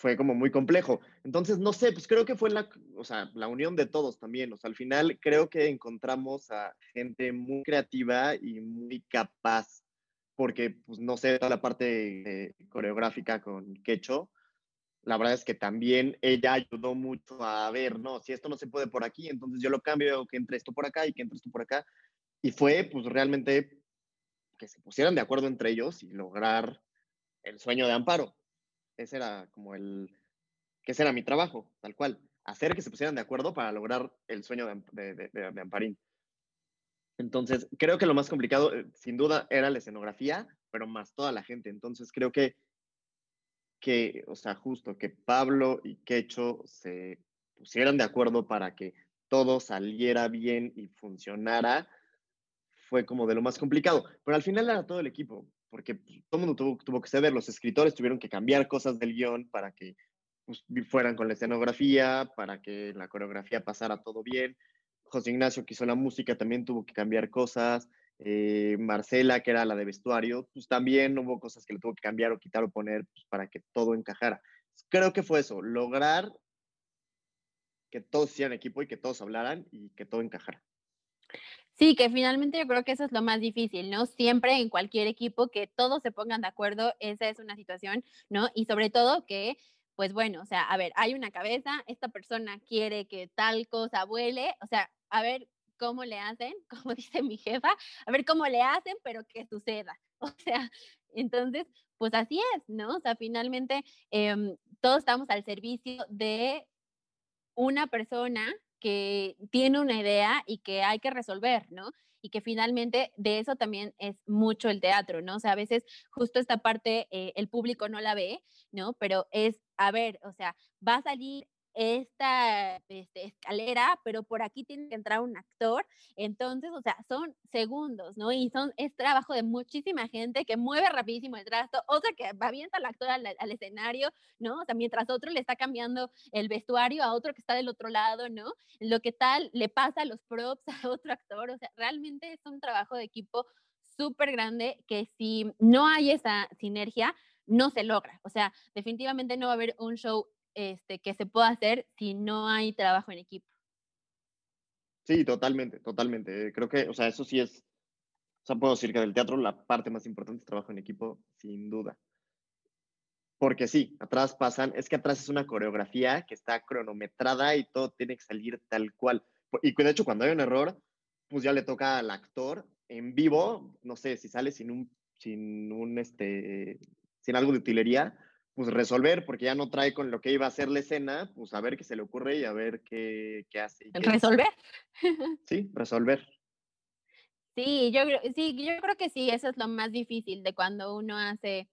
fue como muy complejo. Entonces, no sé, pues creo que fue la, o sea, la unión de todos también. O sea, al final creo que encontramos a gente muy creativa y muy capaz, porque, pues, no sé, toda la parte coreográfica con Quecho, la verdad es que también ella ayudó mucho a ver, no, si esto no se puede por aquí, entonces yo lo cambio, que entre esto por acá y que entre esto por acá. Y fue, pues, realmente que se pusieran de acuerdo entre ellos y lograr el sueño de Amparo ese era como el, que era mi trabajo, tal cual, hacer que se pusieran de acuerdo para lograr el sueño de, de, Amparín. Entonces, creo que lo más complicado, eh, sin duda, era la escenografía, pero más toda la gente. Entonces, creo que, que o sea, justo que Pablo y Quecho se pusieran de acuerdo para que todo saliera bien y funcionara, fue como de lo más complicado. Pero al final era todo el equipo porque pues, todo el mundo tuvo, tuvo, que ceder, los escritores tuvieron que cambiar cosas del guion para que pues, fueran con la escenografía, para que la coreografía pasara todo bien. José Ignacio, que hizo la música, también tuvo que cambiar cosas. Eh, Marcela, que era la de vestuario, pues también hubo cosas que le tuvo que cambiar o quitar o poner pues, para que todo encajara. Creo que fue eso, lograr que todos sean equipo y que todos hablaran y que todo encajara. Sí, que finalmente yo creo que eso es lo más difícil, ¿no? Siempre en cualquier equipo que todos se pongan de acuerdo, esa es una situación, ¿no? Y sobre todo que, pues bueno, o sea, a ver, hay una cabeza, esta persona quiere que tal cosa vuele, o sea, a ver cómo le hacen, <laughs> como dice mi jefa, a ver cómo le hacen, pero que suceda. <laughs> O sea, entonces, pues así es, ¿no? O sea, finalmente em, todos estamos al servicio de una persona que tiene una idea y que hay que resolver, ¿no? Y que finalmente de eso también es mucho el teatro, ¿no? O sea, a veces justo esta parte eh, el público no la ve, ¿no? Pero es, a ver, o sea, va a salir esta este, escalera, pero por aquí tiene que entrar un actor. Entonces, o sea, son segundos, ¿no? Y son, es trabajo de muchísima gente que mueve rapidísimo el trasto, otra que va avienta al actor al, al, escenario, ¿no? O sea, mientras otro le está cambiando el vestuario a otro que está del otro lado, ¿no? Lo que tal le pasa a los props <laughs> a otro actor, o sea, realmente es un trabajo de equipo súper grande que si no hay esa sinergia, no se logra. O sea, definitivamente no va a haber un show este, que se pueda hacer si no hay trabajo en equipo. Sí, totalmente, totalmente. Creo que, o sea, eso sí es, o sea, puedo decir que del teatro la parte más importante es trabajo en equipo, sin duda. Porque sí, atrás pasan, es que atrás es una coreografía que está cronometrada y todo tiene que salir tal cual. Y de hecho, cuando hay un error, pues ya le toca al actor en vivo, no sé, si sale sin un, sin un, este, sin algo de utilería, pues resolver, porque ya no trae con lo que iba a hacer la escena, pues a ver qué se le ocurre y a ver qué, qué hace. ¿Resolver? <laughs> Sí, resolver. Sí, yo, sí, yo creo que sí, eso es lo más difícil de cuando uno hace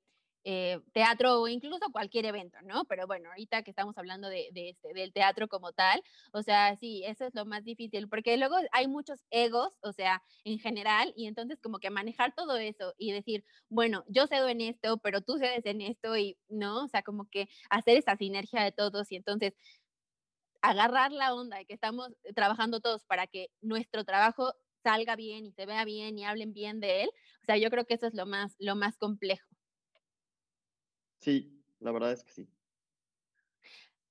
eh, teatro o incluso cualquier evento, ¿no? Pero bueno, ahorita que estamos hablando de, este, del teatro como tal, o sea, sí, eso es lo más difícil, porque luego hay muchos egos, o sea, en general, y entonces como que manejar todo eso y decir, bueno, yo cedo en esto, pero tú cedes en esto, y no, o sea, como que hacer esa sinergia de todos y entonces agarrar la onda de que estamos trabajando todos para que nuestro trabajo salga bien y se vea bien y hablen bien de él, o sea, yo creo que eso es lo más, lo más complejo. Sí, la verdad es que sí.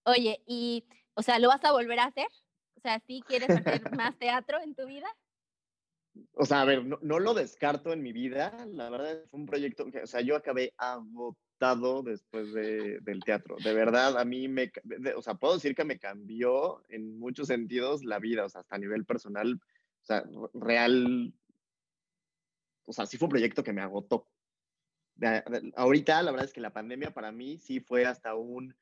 Oye, y, o sea, ¿lo vas a volver a hacer? O sea, ¿sí quieres hacer <laughs> más teatro en tu vida? O sea, a ver, no, lo descarto en mi vida. La verdad es que fue un proyecto que, o sea, yo acabé agotado después de, del teatro. De verdad, a mí me, o sea, puedo decir que me cambió en muchos sentidos la vida, o sea, hasta a nivel personal, o sea, real. O sea, sí fue un proyecto que me agotó ahorita la verdad es que la pandemia para mí sí fue hasta un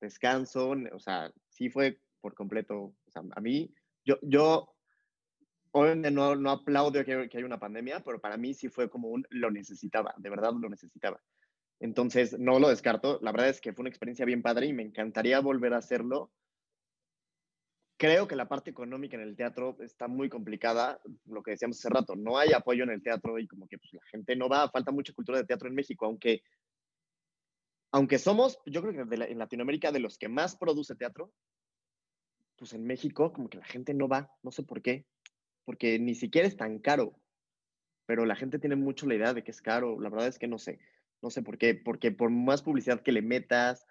descanso, o sea, sí fue por completo, o sea, a mí, yo, yo obviamente no, no aplaudo que, que haya una pandemia, pero para mí sí fue como un lo necesitaba, de verdad lo necesitaba. Entonces, no lo descarto. La verdad es que fue una experiencia bien padre y me encantaría volver a hacerlo. Creo que la parte económica en el teatro está muy complicada, lo que decíamos hace rato, no hay apoyo en el teatro y como que pues, la gente no va, falta mucha cultura de teatro en México, aunque, aunque somos, yo creo que en Latinoamérica de los que más produce teatro, pues en México como que la gente no va, no sé por qué, porque ni siquiera es tan caro, pero la gente tiene mucho la idea de que es caro, la verdad es que no sé, no sé por qué, porque por más publicidad que le metas,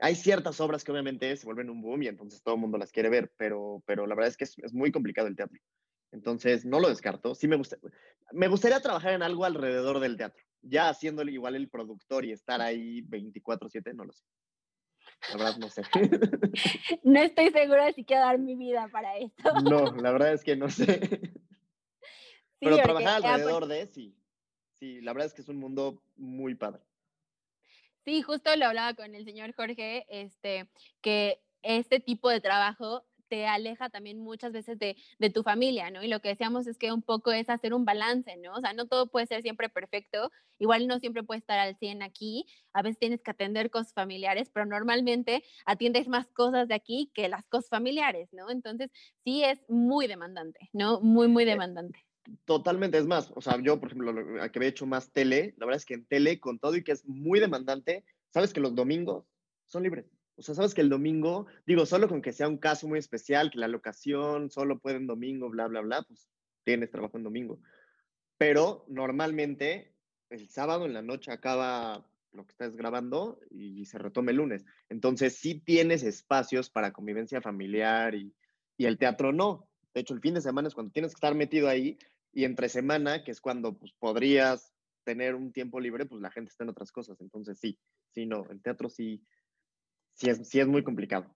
hay ciertas obras que obviamente se vuelven un boom y entonces todo el mundo las quiere ver, pero, pero la verdad es que es, muy complicado el teatro. Entonces, no lo descarto. Sí me, gusta, me gustaría trabajar en algo alrededor del teatro. Ya haciéndole igual el productor y estar ahí 24/7, no lo sé. La verdad, no sé. <laughs> No estoy segura de si quiero dar mi vida para esto. No, la verdad es que no sé. <laughs> Pero trabajar alrededor de, sí. Sí, la verdad es que es un mundo muy padre. Sí, justo lo hablaba con el señor Jorge, este, que este tipo de trabajo te aleja también muchas veces de, de, tu familia, ¿no? Y lo que decíamos es que un poco es hacer un balance, ¿no? O sea, no todo puede ser siempre perfecto, igual no siempre puede estar al 100 aquí, a veces tienes que atender cosas familiares, pero normalmente atiendes más cosas de aquí que las cosas familiares, ¿no? Entonces, sí es muy demandante, ¿no? Muy, muy eh, demandante. Totalmente, es más, o sea, yo, por ejemplo, a que había hecho más tele, la verdad es que en tele, con todo y que es muy demandante, sabes que los domingos son libres. O sea, sabes que el domingo, digo, solo con que sea un caso muy especial, que la locación solo puede en domingo, bla, bla, bla, pues tienes trabajo en domingo. Pero normalmente el sábado en la noche acaba lo que estás grabando y se retoma el lunes. Entonces sí tienes espacios para convivencia familiar y, y el teatro no. De hecho, el fin de semana es cuando tienes que estar metido ahí y entre semana, que es cuando pues, podrías tener un tiempo libre, pues la gente está en otras cosas. Entonces sí, sí, no, el teatro sí, sí es, sí es muy complicado.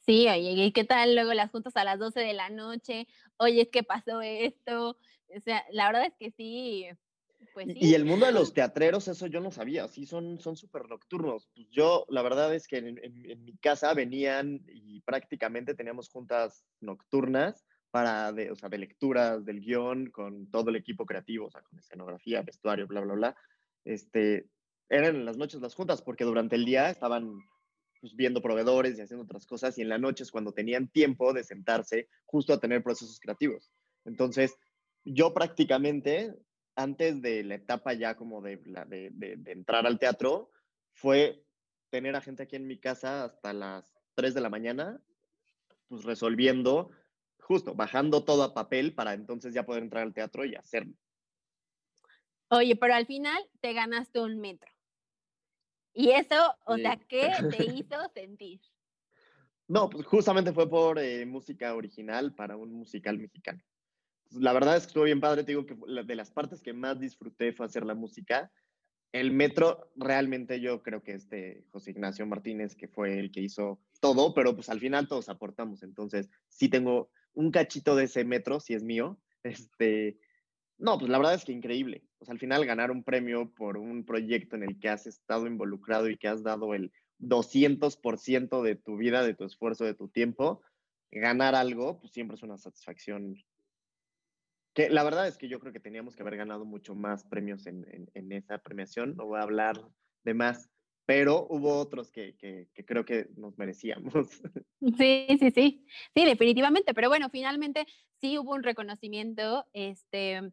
Sí, oye, ¿y qué tal luego las juntas a las 12 de la noche? Oye, es que pasó esto. O sea, la verdad es que sí, pues sí. Y el mundo de los teatreros, eso yo no sabía, sí, son súper nocturnos. Pues yo, la verdad es que en, en, mi casa venían y prácticamente teníamos juntas nocturnas para, de, o sea, de lecturas del guion con todo el equipo creativo, o sea, con escenografía, vestuario, bla, bla, bla. Este, eran las noches las juntas, porque durante el día estaban pues, viendo proveedores y haciendo otras cosas, y en la noche es cuando tenían tiempo de sentarse justo a tener procesos creativos. Entonces, yo prácticamente, antes de la etapa ya como de, de, de, entrar al teatro, fue tener a gente aquí en mi casa hasta las 3 de la mañana, pues resolviendo, justo, bajando todo a papel para entonces ya poder entrar al teatro y hacerlo. Oye, pero al final te ganaste un metro. Y eso, o sea, ¿qué <laughs> te hizo sentir? No, pues justamente fue por eh, música original para un musical mexicano. la verdad es que estuvo bien padre, te digo que de las partes que más disfruté fue hacer la música. El metro, realmente yo creo que este José Ignacio Martínez, que fue el que hizo todo, pero pues al final todos aportamos. Entonces, sí tengo un cachito de ese metro, si es mío. Este, no, pues la verdad es que increíble. O al final ganar un premio por un proyecto en el que has estado involucrado y que has dado el 200% de tu vida, de tu esfuerzo, de tu tiempo, ganar algo, pues siempre es una satisfacción. Que la verdad es que yo creo que teníamos que haber ganado mucho más premios en, en, esa premiación. No voy a hablar de más, pero hubo otros que, que, creo que nos merecíamos. <laughs> Sí, sí, sí, sí, definitivamente, pero bueno, finalmente sí hubo un reconocimiento, este,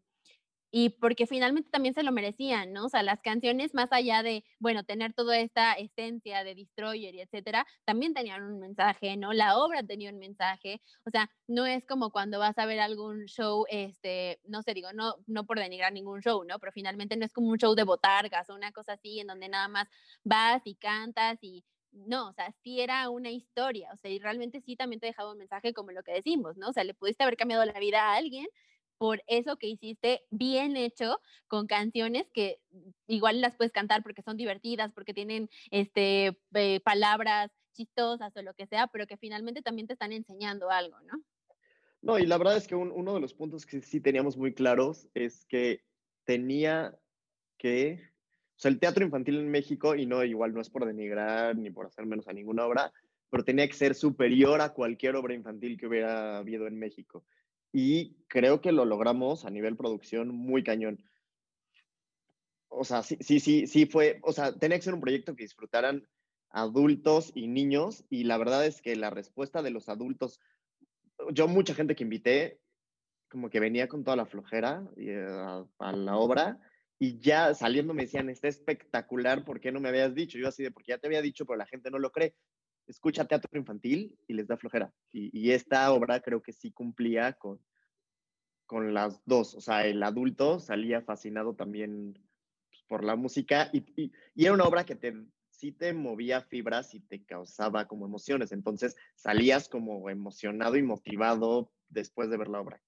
y porque finalmente también se lo merecían, ¿no? O sea, las canciones, más allá de, bueno, tener toda esta esencia de Destroyer y etcétera, también tenían un mensaje, ¿no? La obra tenía un mensaje, o sea, no es como cuando vas a ver algún show, este, no sé, digo, no, no por denigrar ningún show, ¿no? Pero finalmente no es como un show de botargas o una cosa así, en donde nada más vas y cantas y no, o sea, sí era una historia, o sea, y realmente sí también te dejaba un mensaje como lo que decimos, ¿no? O sea, le pudiste haber cambiado la vida a alguien por eso que hiciste bien hecho con canciones que igual las puedes cantar porque son divertidas, porque tienen este, eh, palabras chistosas o lo que sea, pero que finalmente también te están enseñando algo, ¿no? No, y la verdad es que uno de los puntos que sí teníamos muy claros es que tenía que, o sea, el teatro infantil en México, y no, igual no es por denigrar ni por hacer menos a ninguna obra, pero tenía que ser superior a cualquier obra infantil que hubiera habido en México. Y creo que lo logramos a nivel producción muy cañón. O sea, sí, sí, sí, sí fue, o sea, tenía que ser un proyecto que disfrutaran adultos y niños y la verdad es que la respuesta de los adultos, yo mucha gente que invité, como que venía con toda la flojera eh, a, la obra y ya saliendo me decían, está espectacular, ¿por qué no me habías dicho? Yo así de, porque ya te había dicho, pero la gente no lo cree. Escucha teatro infantil y les da flojera. Y, esta obra creo que sí cumplía con, con las dos. O sea, el adulto salía fascinado también pues, por la música y, y, y, era una obra que te, sí te movía fibras y te causaba como emociones. Entonces salías como emocionado y motivado después de ver la obra.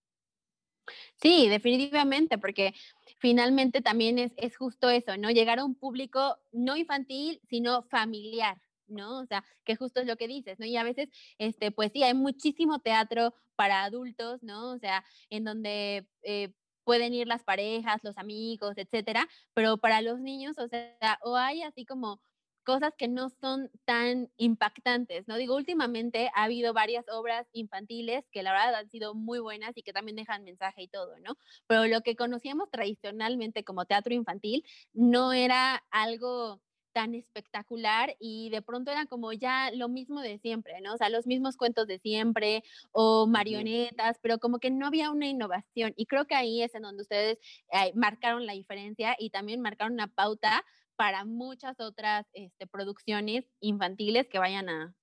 Sí, definitivamente, porque finalmente también es, es justo eso, ¿no? Llegar a un público no infantil, sino familiar. ¿No? O sea, que justo es lo que dices, ¿no? Y a veces, este, pues sí, hay muchísimo teatro para adultos, ¿no? O sea, en donde eh, pueden ir las parejas, los amigos, etcétera, pero para los niños, o sea, o hay así como cosas que no son tan impactantes, ¿no? Digo, últimamente ha habido varias obras infantiles que la verdad han sido muy buenas y que también dejan mensaje y todo, ¿no? Pero lo que conocíamos tradicionalmente como teatro infantil no era algo tan espectacular y de pronto era como ya lo mismo de siempre, ¿no? O sea, los mismos cuentos de siempre o marionetas, pero como que no había una innovación y creo que ahí es en donde ustedes eh, marcaron la diferencia y también marcaron una pauta para muchas otras este, producciones infantiles que vayan a,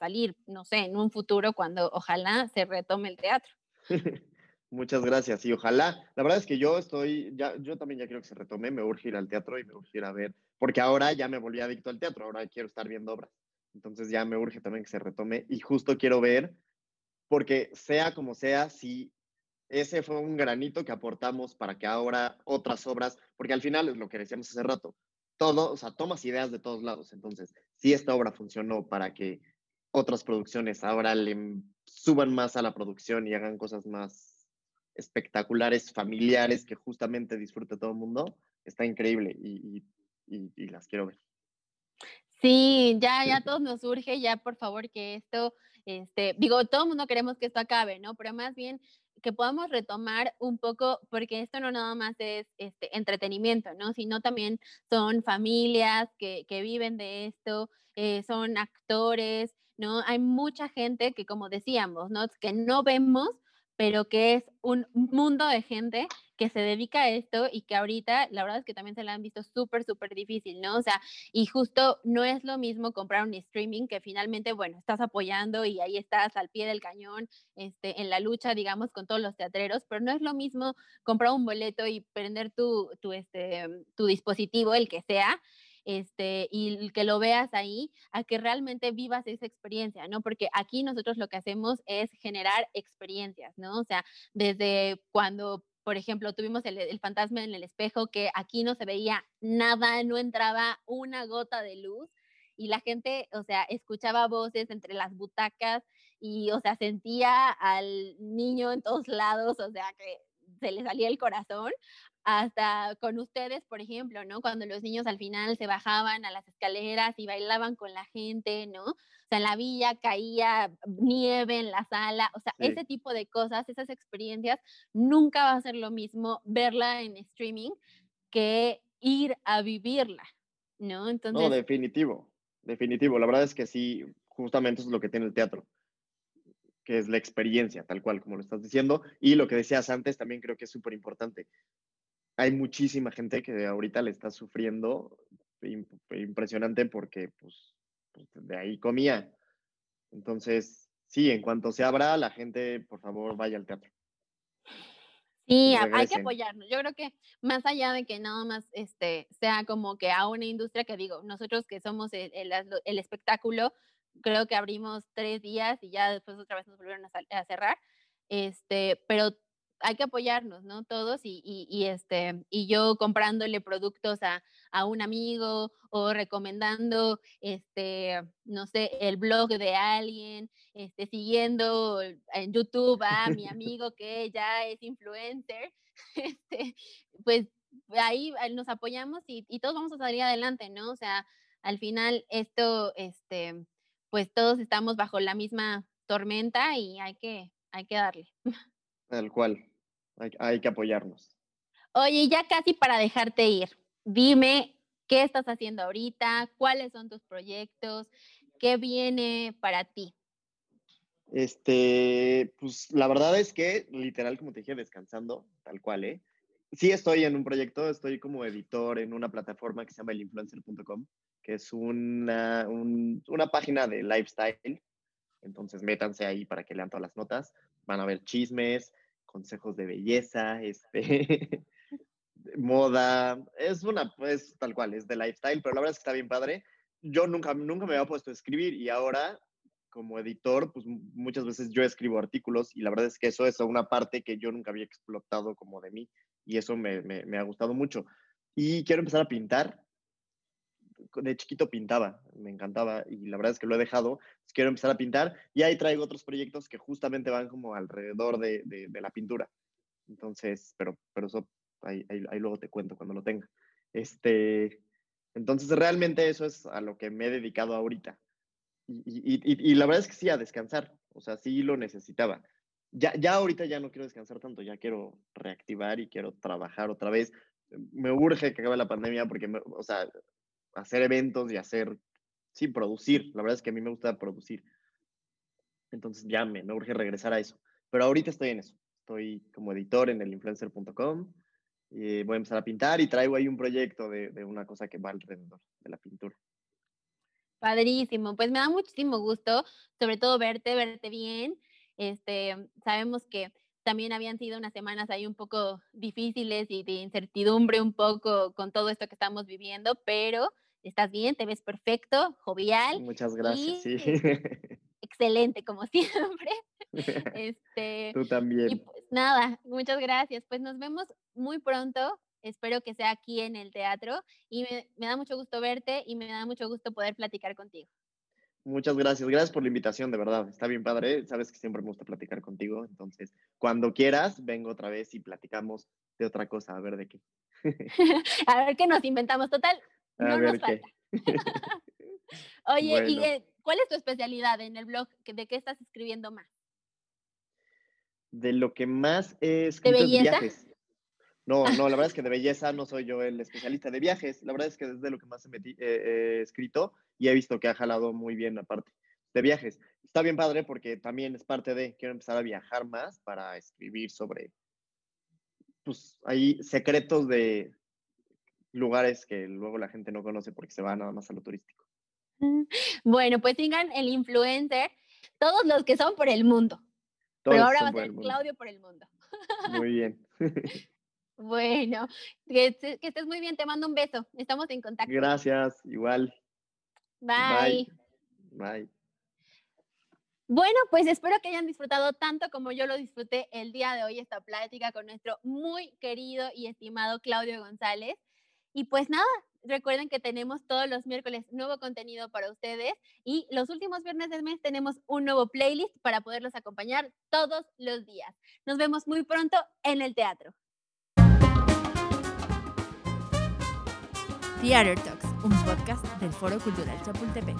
salir, no sé, en un futuro cuando ojalá se retome el teatro. <laughs> Muchas gracias y ojalá. La verdad es que yo estoy, ya, yo también ya quiero que se retome, me urge ir al teatro y me urge ir a ver, porque ahora ya me volví adicto al teatro, ahora quiero estar viendo obras. Entonces ya me urge también que se retome y justo quiero ver, porque sea como sea, si ese fue un granito que aportamos para que ahora otras obras, porque al final es lo que decíamos hace rato, todo, o sea, tomas ideas de todos lados. Entonces, si esta obra funcionó para que otras producciones ahora le suban más a la producción y hagan cosas más espectaculares, familiares, que justamente disfrute todo el mundo, está increíble y, las quiero ver. Sí, ya, ya todos nos urge, ya por favor que esto, este, digo, todo el mundo queremos que esto acabe, ¿no? Pero más bien que podamos retomar un poco, porque esto no nada más es este, entretenimiento, ¿no? Sino también son familias que, que viven de esto, eh, son actores, ¿no? Hay mucha gente que, como decíamos, ¿no? Que no vemos, pero que es un mundo de gente que se dedica a esto y que ahorita la verdad es que también se la han visto súper, súper difícil, ¿no? O sea, y justo no es lo mismo comprar un streaming que finalmente, bueno, estás apoyando y ahí estás al pie del cañón, este, en la lucha, digamos, con todos los teatreros, pero no es lo mismo comprar un boleto y prender tu, tu, este, tu dispositivo, el que sea, este, y que lo veas ahí, a que realmente vivas esa experiencia, ¿no? Porque aquí nosotros lo que hacemos es generar experiencias, ¿no? O sea, desde cuando por ejemplo, tuvimos el, fantasma en el espejo, que aquí no se veía nada, no entraba una gota de luz y la gente, o sea, escuchaba voces entre las butacas y, o sea, sentía al niño en todos lados, o sea, que se le salía el corazón, hasta con ustedes, por ejemplo, ¿no? Cuando los niños al final se bajaban a las escaleras y bailaban con la gente, ¿no? O sea, en la villa caía nieve en la sala, o sea, ese tipo de cosas, esas experiencias, nunca va a ser lo mismo verla en streaming que ir a vivirla, ¿no? Entonces... No, definitivo, definitivo. La verdad es que sí, justamente eso es lo que tiene el teatro que es la experiencia, tal cual como lo estás diciendo. Y lo que decías antes también creo que es súper importante hay muchísima gente que ahorita le está sufriendo impresionante porque pues, pues, de ahí comía. Entonces, sí, en cuanto se abra, la gente, por favor, vaya al teatro. Sí, hay que apoyarnos. Yo creo que más allá de que nada más este, sea como que a una industria que digo, nosotros que somos el, el, espectáculo, creo que abrimos tres días y ya después otra vez nos volvieron a, a cerrar. Este, pero hay que apoyarnos, ¿no? Todos y, y, este, y yo comprándole productos a, a, un amigo o recomendando, este, no sé, el blog de alguien, este, siguiendo en YouTube a mi <laughs> amigo que ya es influencer, <laughs> este, pues ahí nos apoyamos y, y, todos vamos a salir adelante, ¿no? O sea, al final esto, este, pues todos estamos bajo la misma tormenta y hay que, hay que darle. Tal cual. Hay, hay que apoyarnos. Oye, ya casi para dejarte ir, dime qué estás haciendo ahorita, cuáles son tus proyectos, qué viene para ti. Este, pues la verdad es que, literal, como te dije, descansando, tal cual, ¿eh? Sí estoy en un proyecto, estoy como editor en una plataforma que se llama elinfluencer.com, que es una, una página de lifestyle. Entonces métanse ahí para que lean todas las notas. Van a ver chismes, consejos de belleza, este, <laughs> moda. Es una, pues tal cual, es de lifestyle, pero la verdad es que está bien padre. Yo nunca, nunca me había puesto a escribir y ahora como editor, pues muchas veces yo escribo artículos y la verdad es que eso es una parte que yo nunca había explotado como de mí y eso me, me, ha gustado mucho. Y quiero empezar a pintar. De chiquito pintaba, me encantaba y la verdad es que lo he dejado. quiero empezar a pintar y ahí traigo otros proyectos que justamente van como alrededor de, de, la pintura. Entonces, pero, pero eso ahí, ahí, ahí, luego te cuento cuando lo tenga. Este, entonces, realmente eso es a lo que me he dedicado ahorita y, la verdad es que sí, a descansar, o sea, sí lo necesitaba. Ya, ya ahorita ya no quiero descansar tanto, ya quiero reactivar y quiero trabajar otra vez. Me urge que acabe la pandemia porque, o sea, hacer eventos y hacer, sí, producir. La verdad es que a mí me gusta producir. Entonces ya me, me urge regresar a eso. Pero ahorita estoy en eso. Estoy como editor en el influencer.com. Y voy a empezar a pintar y traigo ahí un proyecto de, de una cosa que va alrededor de la pintura. Padrísimo, pues me da muchísimo gusto, sobre todo verte, verte bien. Este, sabemos que también habían sido unas semanas ahí un poco difíciles y de incertidumbre un poco con todo esto que estamos viviendo, pero estás bien, te ves perfecto, jovial. Muchas gracias, sí. <laughs> Excelente, como <laughs> siempre. Este, Tú también. Y pues nada, muchas gracias. Pues nos vemos muy pronto Espero que sea aquí en el teatro y me, da mucho gusto verte y me da mucho gusto poder platicar contigo. Muchas gracias. Gracias por la invitación, de verdad. Está bien padre. Sabes que siempre me gusta platicar contigo. Entonces, cuando quieras, vengo otra vez y platicamos de otra cosa, a ver de qué. <laughs> a ver qué nos inventamos. Total, <laughs> no nos falta. <laughs> Oye, ¿y eh, cuál es tu especialidad en el blog? ¿De qué estás escribiendo más? De lo que más he escrito ¿De viajes. No, no, la verdad es que de belleza no soy yo el especialista de viajes. La verdad es que desde lo que más he, eh, escrito y he visto que ha jalado muy bien aparte de viajes. Está bien padre porque también es parte de, quiero empezar a viajar más para escribir sobre, pues, hay secretos de lugares que luego la gente no conoce porque se va nada más a lo turístico. Bueno, pues sigan el influencer, todos los que son por el mundo. Pero ahora va a ser Claudio por el mundo. Muy bien. <laughs> <laughs> Bueno, que, estés muy bien, te mando un beso. Estamos en contacto. Gracias, igual. Bye. Bye. Bueno, pues espero que hayan disfrutado tanto como yo lo disfruté el día de hoy esta plática con nuestro muy querido y estimado Claudio González. Y pues nada, recuerden que tenemos todos los miércoles nuevo contenido para ustedes y los últimos viernes del mes tenemos un nuevo playlist para poderlos acompañar todos los días. Nos vemos muy pronto en el teatro. Theater Talks, un podcast del Foro Cultural Chapultepec.